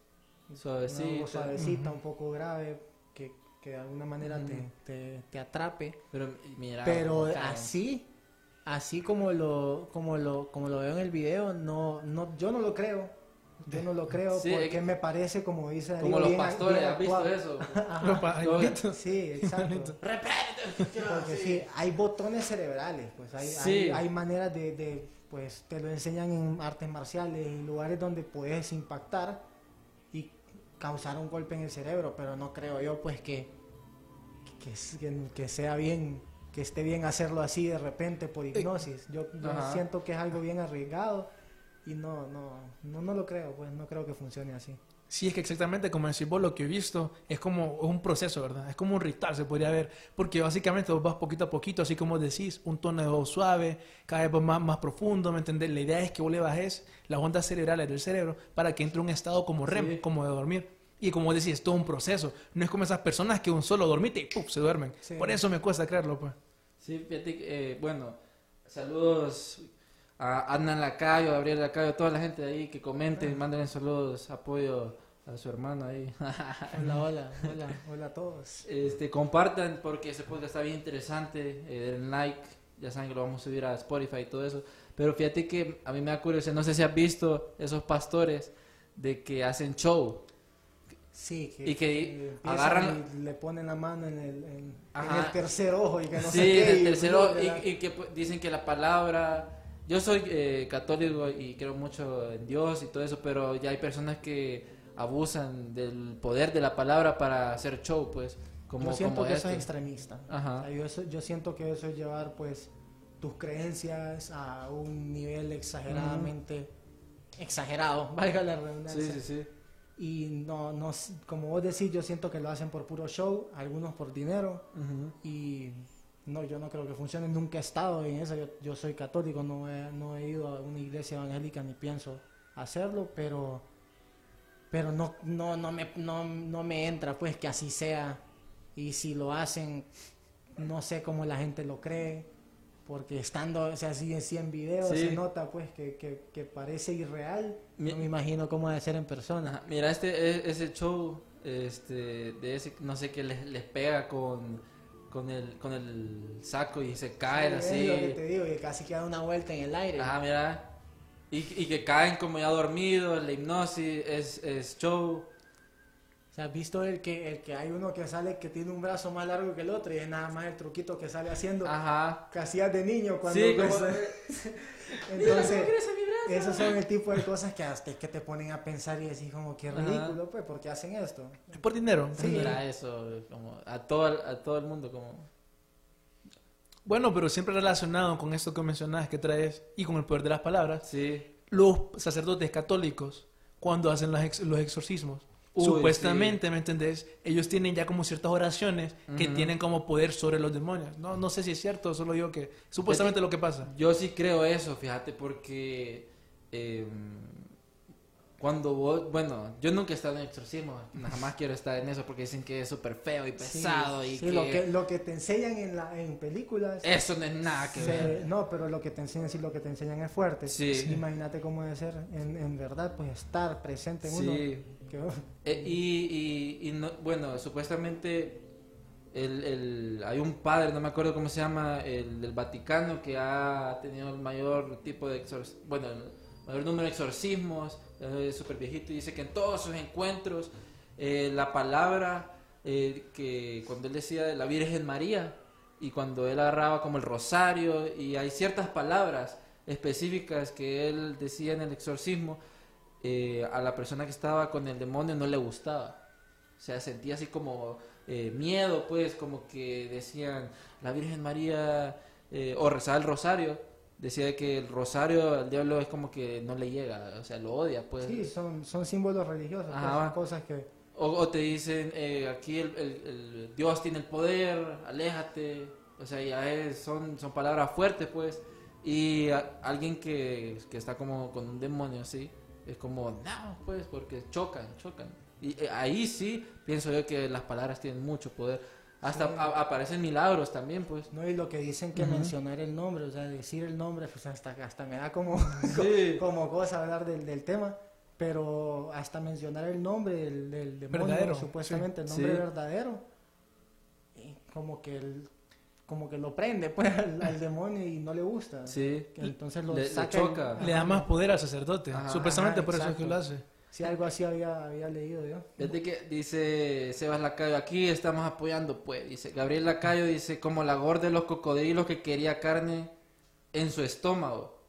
una Suavecito. voz suavecita, un poco grave, que, que de alguna manera te, te, te atrape. Pero mira, Pero así, así como lo, como lo, como lo veo en el video, no, no, yo no lo creo. Yo no lo creo Sí, porque es- me parece, como dice Darío, como los bien- pastores, bien ¿has visto eso? Los. Sí, exacto. Porque sí, hay botones cerebrales, pues hay, Sí. hay, hay maneras de, de, pues te lo enseñan en artes marciales, en lugares donde puedes impactar y causar un golpe en el cerebro, pero no creo yo pues que, que, que, que sea bien, que esté bien hacerlo así de repente por hipnosis. Yo, yo siento que es algo bien arriesgado y no, no, no, no lo creo, pues no creo que funcione así. Sí, es que exactamente como decís vos, lo que he visto es como un proceso, ¿verdad? Es como un ritual, se podría ver. Porque básicamente vos vas poquito a poquito, así como decís, un tono de voz suave, cada vez más, más profundo, ¿me entendés? La idea es que vos le bajes las ondas cerebrales del cerebro para que entre un estado como REM, Sí. como de dormir. Y como decís, es todo un proceso. No es como esas personas que un solo dormite y ¡puf! se duermen. Sí. Por eso me cuesta creerlo, pues. Sí, fíjate que, eh, bueno, saludos a Ana Lacayo, a Gabriel Lacayo, a toda la gente de ahí que comenten, manden saludos, apoyo a su hermano ahí. Hola, hola, hola, hola a todos. Este, compartan porque ese podcast está bien interesante, eh, den like, ya saben que lo vamos a subir a Spotify y todo eso. Pero fíjate que a mí me da curiosidad, no sé si has visto esos pastores de que hacen show. Sí, que, Y que agarran- y le ponen la mano en el, en, en Ajá. el tercer ojo y que no sí, sé qué. del y- tercero, y- que pues, dicen que la palabra... Yo soy eh, católico y creo mucho en Dios y todo eso, pero ya hay personas que abusan del poder de la palabra para hacer show, pues, como, yo siento como que eso este. es extremista. Ajá. O sea, yo, eso- yo siento que eso es llevar pues tus creencias a un nivel exageradamente exagerado, valga la redundancia. Sí, sí, sí. Y no, no, como vos decís, yo siento que lo hacen por puro show, algunos por dinero. Y no, yo no creo que funcione. Nunca he estado en eso. Yo, yo soy católico, no he, no he ido a una iglesia evangélica ni pienso hacerlo, pero, pero no, no, no, me, no, no me entra pues que así sea. Y si lo hacen, no sé cómo la gente lo cree. Porque estando, o sea, así, en video Sí. se nota pues que, que, que parece irreal. Mi- No me imagino cómo debe ser en persona. Ajá, Mira, este e- ese show este de ese no sé qué les, les pega con con el con el saco y se caen Sí, así. Es lo que te digo, que casi queda una vuelta en el aire. Ajá, mira. Y, y que caen como ya dormidos, la hipnosis es, es show. O sea, has visto el que, el que hay uno que sale que tiene un brazo más largo que el otro y es nada más el truquito que sale haciendo Ajá. que hacías de niño cuando Sí, pues, como- entonces esos son el tipo de cosas que hasta que te ponen a pensar y decís como que ridículo pues porque hacen esto Es por dinero. Sí. Mira eso, como a todo el- a todo el mundo como Bueno, pero siempre relacionado con esto que mencionas que traes y con el poder de las palabras. sí. los sacerdotes católicos cuando hacen ex- los exorcismos. Uy, Supuestamente, ¿me entendés? Ellos tienen ya como ciertas oraciones que tienen como poder sobre los demonios. No, no sé si es cierto, solo digo que supuestamente lo que pasa. Yo sí creo eso, fíjate, porque eh, cuando vos, bueno, yo nunca he estado en exorcismo, jamás quiero estar en eso porque dicen que es súper feo y pesado Sí, y sí, que, lo que lo que te enseñan en la en películas eso no es nada que se- ver. no pero lo que te enseñan sí lo que te enseñan es fuerte Sí. Imagínate cómo debe ser en, en verdad pues estar presente en uno Eh, y, y, y no, bueno, supuestamente el, hay un padre, no me acuerdo cómo se llama, el del Vaticano, que ha tenido el mayor tipo de bueno, mayor número de exorcismos, eh, es súper viejito, y dice que en todos sus encuentros eh, la palabra que cuando él decía de la Virgen María y cuando él agarraba como el rosario y hay ciertas palabras específicas que él decía en el exorcismo, eh, a la persona que estaba con el demonio no le gustaba. O sea, sentía así como eh, miedo, pues, como que decían, la Virgen María, eh, o rezaba el rosario, decía que el rosario al diablo es como que no le llega, o sea, lo odia, pues. sí son son símbolos religiosos pues, son cosas que O, o te dicen, eh, aquí el, el- el Dios tiene el poder, aléjate. O sea, ya es, son, son palabras fuertes, pues. Y a- alguien que, que está como con un demonio así, es como, no, pues, porque chocan, chocan. Y eh, ahí sí pienso yo que las palabras tienen mucho poder. Hasta Sí. a- aparecen milagros también, pues. No, y lo que dicen que mencionar el nombre, o sea, decir el nombre, pues hasta, hasta me da como, Sí. como cosa hablar del, del tema, pero hasta mencionar el nombre del, del demonio, Verdadero, supuestamente el nombre Sí. verdadero, y como que el- como que lo prende pues al, al demonio y no le gusta. Sí. Que entonces lo Le- choca. Le da más poder al sacerdote. Ajá, Supuestamente ajá, por eso es que lo hace. Sí, algo así había, había leído yo. Fíjate que dice Sebas Lacayo, aquí estamos apoyando, pues, dice Gabriel Lacayo, dice, como la gorda de los cocodrilos que quería carne en su estómago.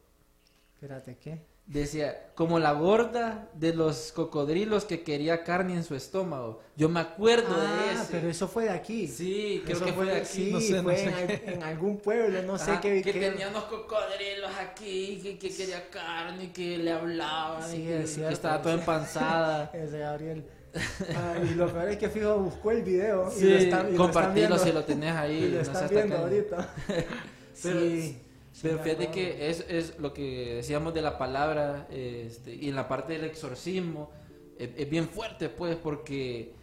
Espérate, ¿qué? Decía, como la gorda de los cocodrilos que quería carne en su estómago. Yo me acuerdo de Ah, ese. pero eso fue de aquí. Sí, creo Eso que fue de aquí. Sí, No sé, no fue sé. En, al- en algún pueblo, no sé qué. que qué- tenía unos cocodrilos aquí, que, que quería carne, que le hablaban, Sí, y que, estaba toda empanzada. Ese Gabriel. Ah, y lo peor es que fijo buscó el video y Sí, lo está, y lo están compartilo viendo. si lo tenés ahí. Y lo están viendo ahorita. Pero, sí. Pero fíjate que es, es lo que decíamos de la palabra este, y en la parte del exorcismo es, es bien fuerte pues porque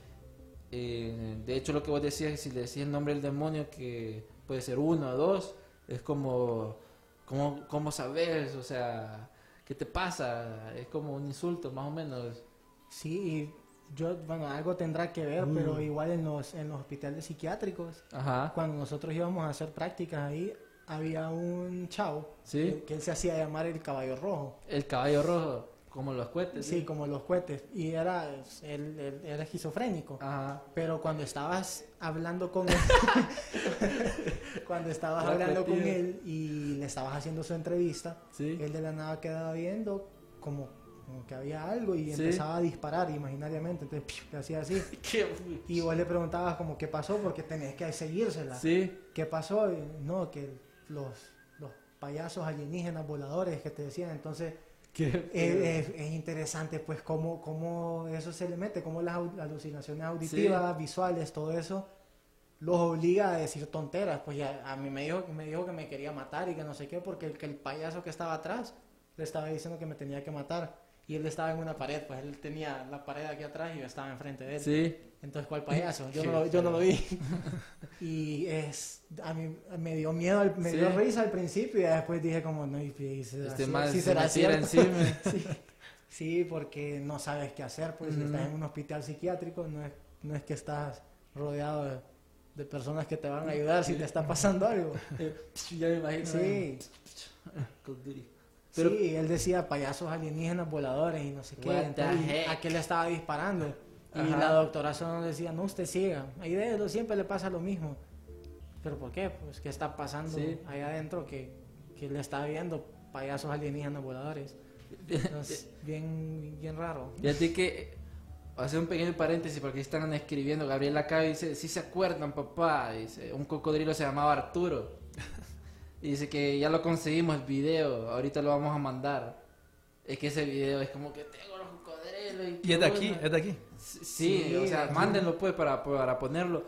eh, de hecho lo que vos decías si le decís el nombre del demonio que puede ser uno o dos es como como cómo sabes o sea qué te pasa es como un insulto más o menos. Sí, yo, bueno, algo tendrá que ver, Mm. pero igual en los, en los hospitales psiquiátricos, ajá. cuando nosotros íbamos a hacer prácticas ahí, había un chavo Sí. que, él se hacía llamar el caballo rojo. el caballo rojo como los cohetes Sí, como los cohetes. Y era, él, él era esquizofrénico. ajá Pero cuando estabas hablando con él, cuando estabas hablando con él y le estabas haciendo su entrevista, Sí. él de la nada quedaba viendo como, como que había algo y empezaba a disparar imaginariamente. Entonces, ¡piu! le hacía así. Y vos le preguntabas como qué pasó porque tenés que seguírsela. sí ¿Qué pasó? Y, no, que los, los payasos alienígenas voladores que te decían. Entonces, ¿Qué? es, es- es interesante pues cómo, cómo eso se le mete, cómo las alucinaciones auditivas, visuales, todo eso los obliga a decir tonteras. Pues ya a mí me dijo, me dijo que me quería matar y que no sé qué, porque el, que el payaso que estaba atrás le estaba diciendo que me tenía que matar. Y él estaba en una pared, pues él tenía la pared aquí atrás y yo estaba enfrente de él. sí Entonces, ¿cuál payaso? Yo Qué no lo, yo no lo vi. y es, a mí me dio miedo, al- me dio Sí. risa al principio y después dije como, no, y, y será Este más sí se será cierto. sí. Sí, porque no sabes qué hacer, pues si Ujú. estás en un hospital psiquiátrico, no es, no es que estás rodeado de, de personas que te van a ayudar si te está pasando algo. ya me imagino Sí, Duty. Pero- sí, él decía payasos alienígenas voladores y no sé qué. What entonces, a qué le estaba disparando. Y Ajá. la doctora solo decía, no, usted siga. Ahí déjelo, siempre le pasa lo mismo. ¿Pero por qué? Pues, ¿qué está pasando Sí. ahí adentro que, que le está viendo payasos alienígenas voladores? Entonces, bien, bien raro. Fíjate que hacer un pequeño paréntesis porque están escribiendo. Gabriel acá dice: Si se acuerdan, papá. Dice: Un cocodrilo se llamaba Arturo. Y dice que ya lo conseguimos el video. Ahorita lo vamos a mandar. Es que ese video es como que tengo Y es de aquí, bueno". es de aquí. Sí, sí, Sí, o sea, mándenlo pues para, para ponerlo.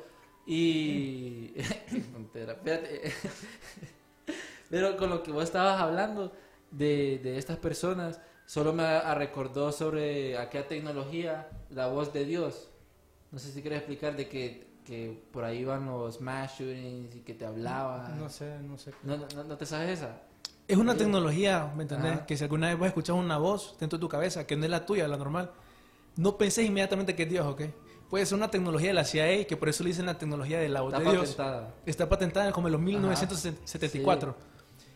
Y. Espérate. Pero con lo que vos estabas hablando de, de estas personas, solo me a- recordó sobre aquella tecnología, la voz de Dios. No sé si quieres explicar de que, que por ahí van los mass shootings y que te hablaban. No sé, no sé. ¿No, no, no te sabes esa? Es una tecnología, ¿me entendés? Ajá. Que si alguna vez vos escuchás una voz dentro de tu cabeza, que no es la tuya, la normal, no pensés inmediatamente que es Dios, ¿ok? Puede ser una tecnología de la CIA, que por eso le dicen la tecnología de la voz Está de Dios. patentada. Está patentada como en los 1974.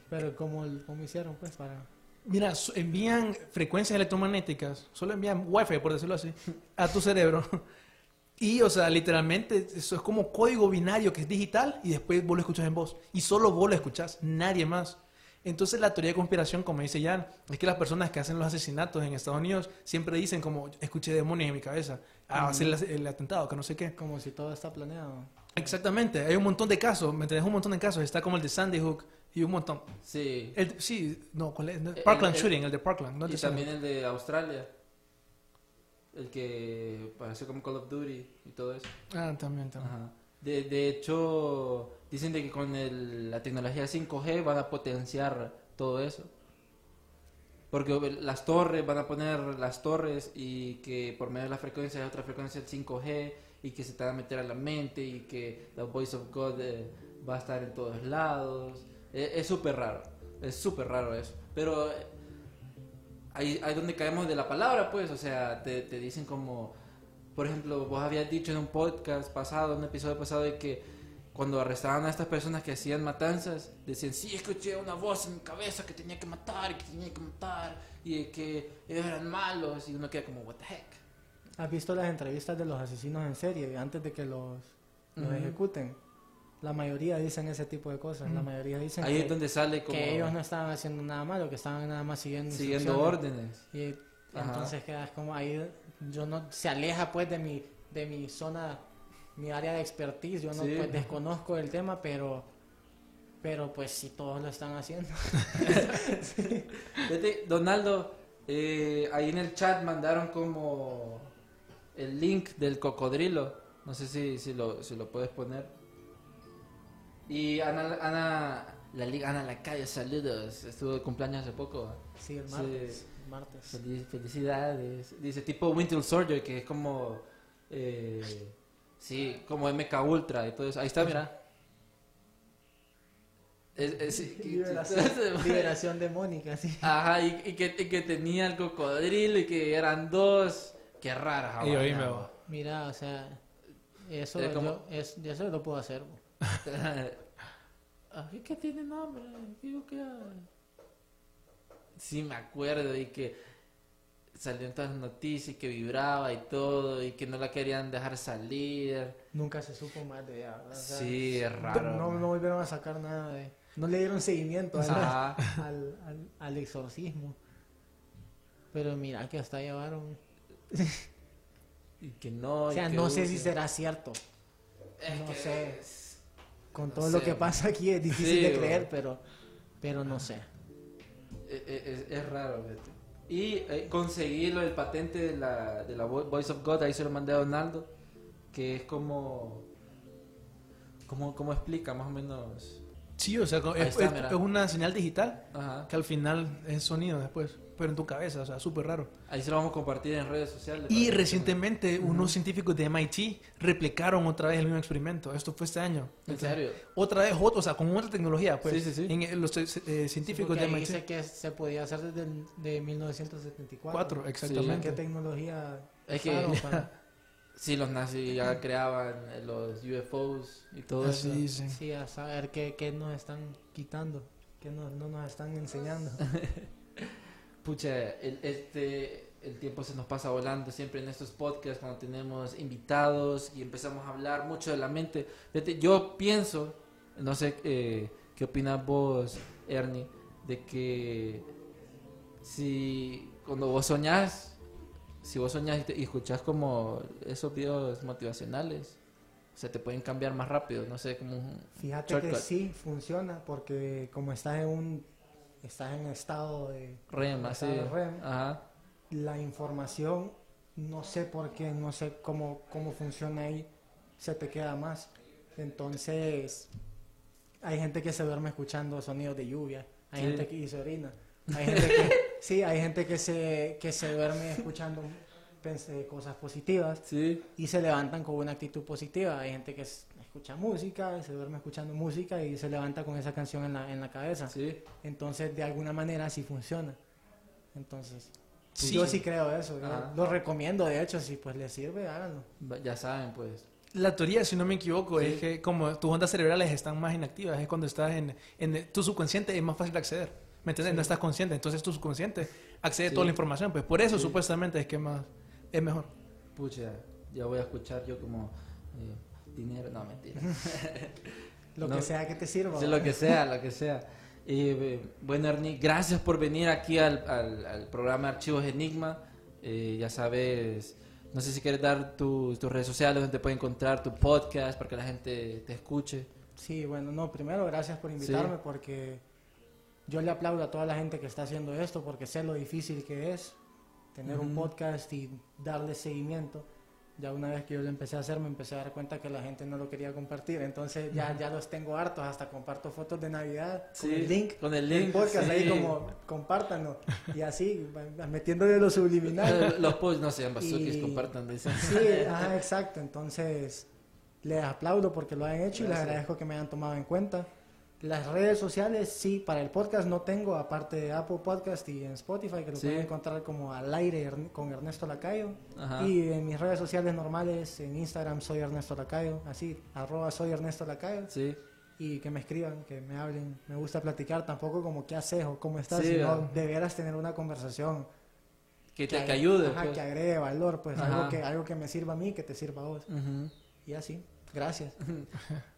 Pero ¿cómo, cómo hicieron pues para...? Mira, envían frecuencias electromagnéticas, solo envían wifi, por decirlo así, a tu cerebro. Y, o sea, literalmente, eso es como código binario que es digital y después vos lo escuchas en voz. Y solo vos lo escuchás, nadie más. Entonces, la teoría de conspiración, como dice Jan, es que las personas que hacen los asesinatos en Estados Unidos siempre dicen como, escuché demonios en mi cabeza, a hacer el, el atentado, que no sé qué. Como si todo está planeado. Exactamente, hay un montón de casos, ¿me entendés? Un montón de casos. Está como el de Sandy Hook y un montón. Sí. El, sí, no, ¿cuál es? Parkland el- Shooting, el de Parkland. No y también el de Australia. El que pareció como Call of Duty y todo eso. Ah, también, también. Ajá. De, de hecho, dicen de que con el- la tecnología 5G van a potenciar todo eso. Porque las torres, van a poner las torres y que por medio de la frecuencia hay otra frecuencia del 5G y que se te va a meter a la mente y que la Voice of God eh, va a estar en todos lados. Eh, es súper raro, es súper raro eso. Pero eh, ahí, ahí donde caemos de la palabra, pues, o sea, te, te dicen como, por ejemplo, vos habías dicho en un podcast pasado, un episodio pasado, de que cuando arrestaban a estas personas que hacían matanzas, decían, sí, escuché una voz en mi cabeza que tenía que matar, que tenía que matar, y que eran malos, y uno queda como, what the heck. ¿Has visto las entrevistas de los asesinos en serie antes de que los, los Ujú. ejecuten? La mayoría dicen ese tipo de cosas. La mayoría dicen Ahí que, es donde sale como que ellos no estaban haciendo nada malo, que estaban nada más siguiendo siguiendo órdenes. Y Ajá. entonces quedas como ahí, yo no, se aleja pues de mi, de mi zona, mi área de expertise, yo no Sí. pues, desconozco el tema, pero, pero pues si todos lo están haciendo. Donaldo, eh, ahí en el chat mandaron como el link del cocodrilo. No sé si, si, lo, si lo puedes poner. Y Ana, Ana, la liga Ana Lacayo, saludos. Estuvo de cumpleaños hace poco. Sí, el Sí. martes. Feliz- felicidades. Dice tipo Winter Soldier, que es como. eh, sí, como MK Ultra y todo eso. Ahí está, mira. Es- Liberación, liberación demónica, sí. Ajá, y, y que, y que tenía el cocodrilo y que eran dos. Qué rara, Y oíme, bo. bo. Mira, o sea, eso, Es como- yo, es, eso lo puedo hacer. Ah, ¿y ¿Qué tiene nombre? Digo que... Sí, me acuerdo y que salió en todas las noticias y que vibraba y todo y que no la querían dejar salir. Nunca se supo más de ella. O sea, Sí, es raro. No, no volvieron a sacar nada de... No le dieron seguimiento al, al, exorcismo. Pero mira que hasta llevaron... Y que no. O sea, no sé si será cierto. Es no sé. es- Con No todo sé, lo que pasa aquí es difícil Sí, de creer, pero, pero no sé. Es, es- es raro. Y eh, conseguí lo del patente de la, de la Vo- Voice of God, ahí se lo mandé a Donaldo, que es como... ¿Cómo, cómo explica más o menos? Sí, o sea, es, está, es- mira. es una señal digital Ajá. que al final es sonido después, pero en tu cabeza, o sea, súper raro. Ahí se lo vamos a compartir en redes sociales. Y recientemente unos científicos de MIT replicaron otra vez el mismo experimento. Esto fue este año. ¿En serio? Otra vez, o sea, con otra tecnología, pues. Sí, sí, sí. En, eh, los eh, científicos Porque de MIT. dice que se podía hacer desde el, de 1974. Cuatro, exactamente. ¿Qué tecnología Es que- para- Sí, los nazis ya creaban eh, los UFOs y todo eso. Así, sí. Sí, a saber qué, qué nos están quitando, qué no, no nos están enseñando. Pucha, el, este, el tiempo se nos pasa volando siempre en estos podcasts cuando tenemos invitados y empezamos a hablar mucho de la mente. Fíjate, yo pienso, no sé eh, qué opinas vos, Ernie, de que si cuando vos soñás, si vos soñás y, te- y escuchás como esos videos motivacionales, o sea, te pueden cambiar más rápido, no sé, como un Fíjate que shortcut. sí funciona porque como estás en un estás en estado de REM, así. de REM, Ajá. la información no sé por qué, no sé cómo cómo funciona ahí, se te queda más. Entonces hay gente que se duerme escuchando sonidos de lluvia, hay Sí. gente que y se orina, hay gente que sí, hay gente que se que se duerme escuchando eh, cosas positivas Sí. y se levantan con una actitud positiva. Hay gente que s- escucha música, se duerme escuchando música y se levanta con esa canción en la, en la cabeza. Sí. Entonces, de alguna manera sí funciona. Entonces, Sí. yo sí creo eso. lo recomiendo, de hecho, si pues les sirve, háganlo. Ya saben, pues. La teoría, si no me equivoco, Sí. es que como tus ondas cerebrales están más inactivas, es cuando estás en, en tu subconsciente es más fácil de acceder. ¿Me entiendes? No estás consciente, entonces tu subconsciente accede a toda la información. Pues por eso Sí. supuestamente es que más es mejor. Pucha, ya voy a escuchar yo como eh, dinero. No, mentira. Lo No. que sea que te sirva. Sí, lo que sea, lo que sea. Eh, bueno, Ernie, gracias por venir aquí al, al- al programa Archivos Enigma. Eh, ya sabes, no sé si quieres dar tu- tus redes sociales donde te puede encontrar tu podcast para que la gente te escuche. Sí, bueno, no, primero gracias por invitarme Sí. porque yo le aplaudo a toda la gente que está haciendo esto porque sé lo difícil que es tener un podcast y darle seguimiento. Ya una vez que yo lo empecé a hacer me empecé a dar cuenta que la gente no lo quería compartir, entonces ya, ya los tengo hartos, hasta comparto fotos de Navidad con el link, con el link, podcast, ahí como compártanlo y así, metiéndole lo subliminal. Los posts no sean basukis, Y- compartan. Sí, ajá, exacto. Entonces, les aplaudo porque lo han hecho y les agradezco que me hayan tomado en cuenta. Las redes sociales, sí, para el podcast no tengo, aparte de Apple Podcast y en Spotify, que lo Sí. pueden encontrar como al aire con Ernesto Lacayo. Ajá. Y en mis redes sociales normales, en Instagram soy Ernesto Lacayo, así, arroba soy Ernesto Lacayo. Sí, Y que me escriban, que me hablen. Me gusta platicar, tampoco como qué haces o cómo estás, Sí, sino de veras tener una conversación que te que ayude. ajá, pues. que agregue valor, pues Ajá. algo que, algo que me sirva a mí, que te sirva a vos. Ujú. Y así. Gracias.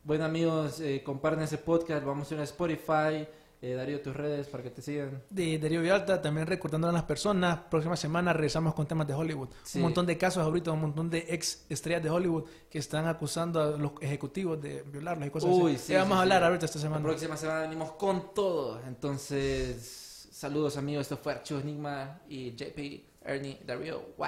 Bueno amigos, eh, comparten ese podcast, vamos a ir a Spotify, eh, Darío tus redes para que te sigan. De Darío Vialta, también recordando a las personas, próxima semana regresamos con temas de Hollywood. Sí. Un montón de casos ahorita, un montón de ex estrellas de Hollywood que están acusando a los ejecutivos de violarlos y cosas Uy, así. sí, vamos sí, a hablar sí. ahorita esta La semana. próxima semana venimos con todo. Entonces, saludos amigos, esto fue Archivos Enigma y JP, Ernie, Darío. ¡Wow!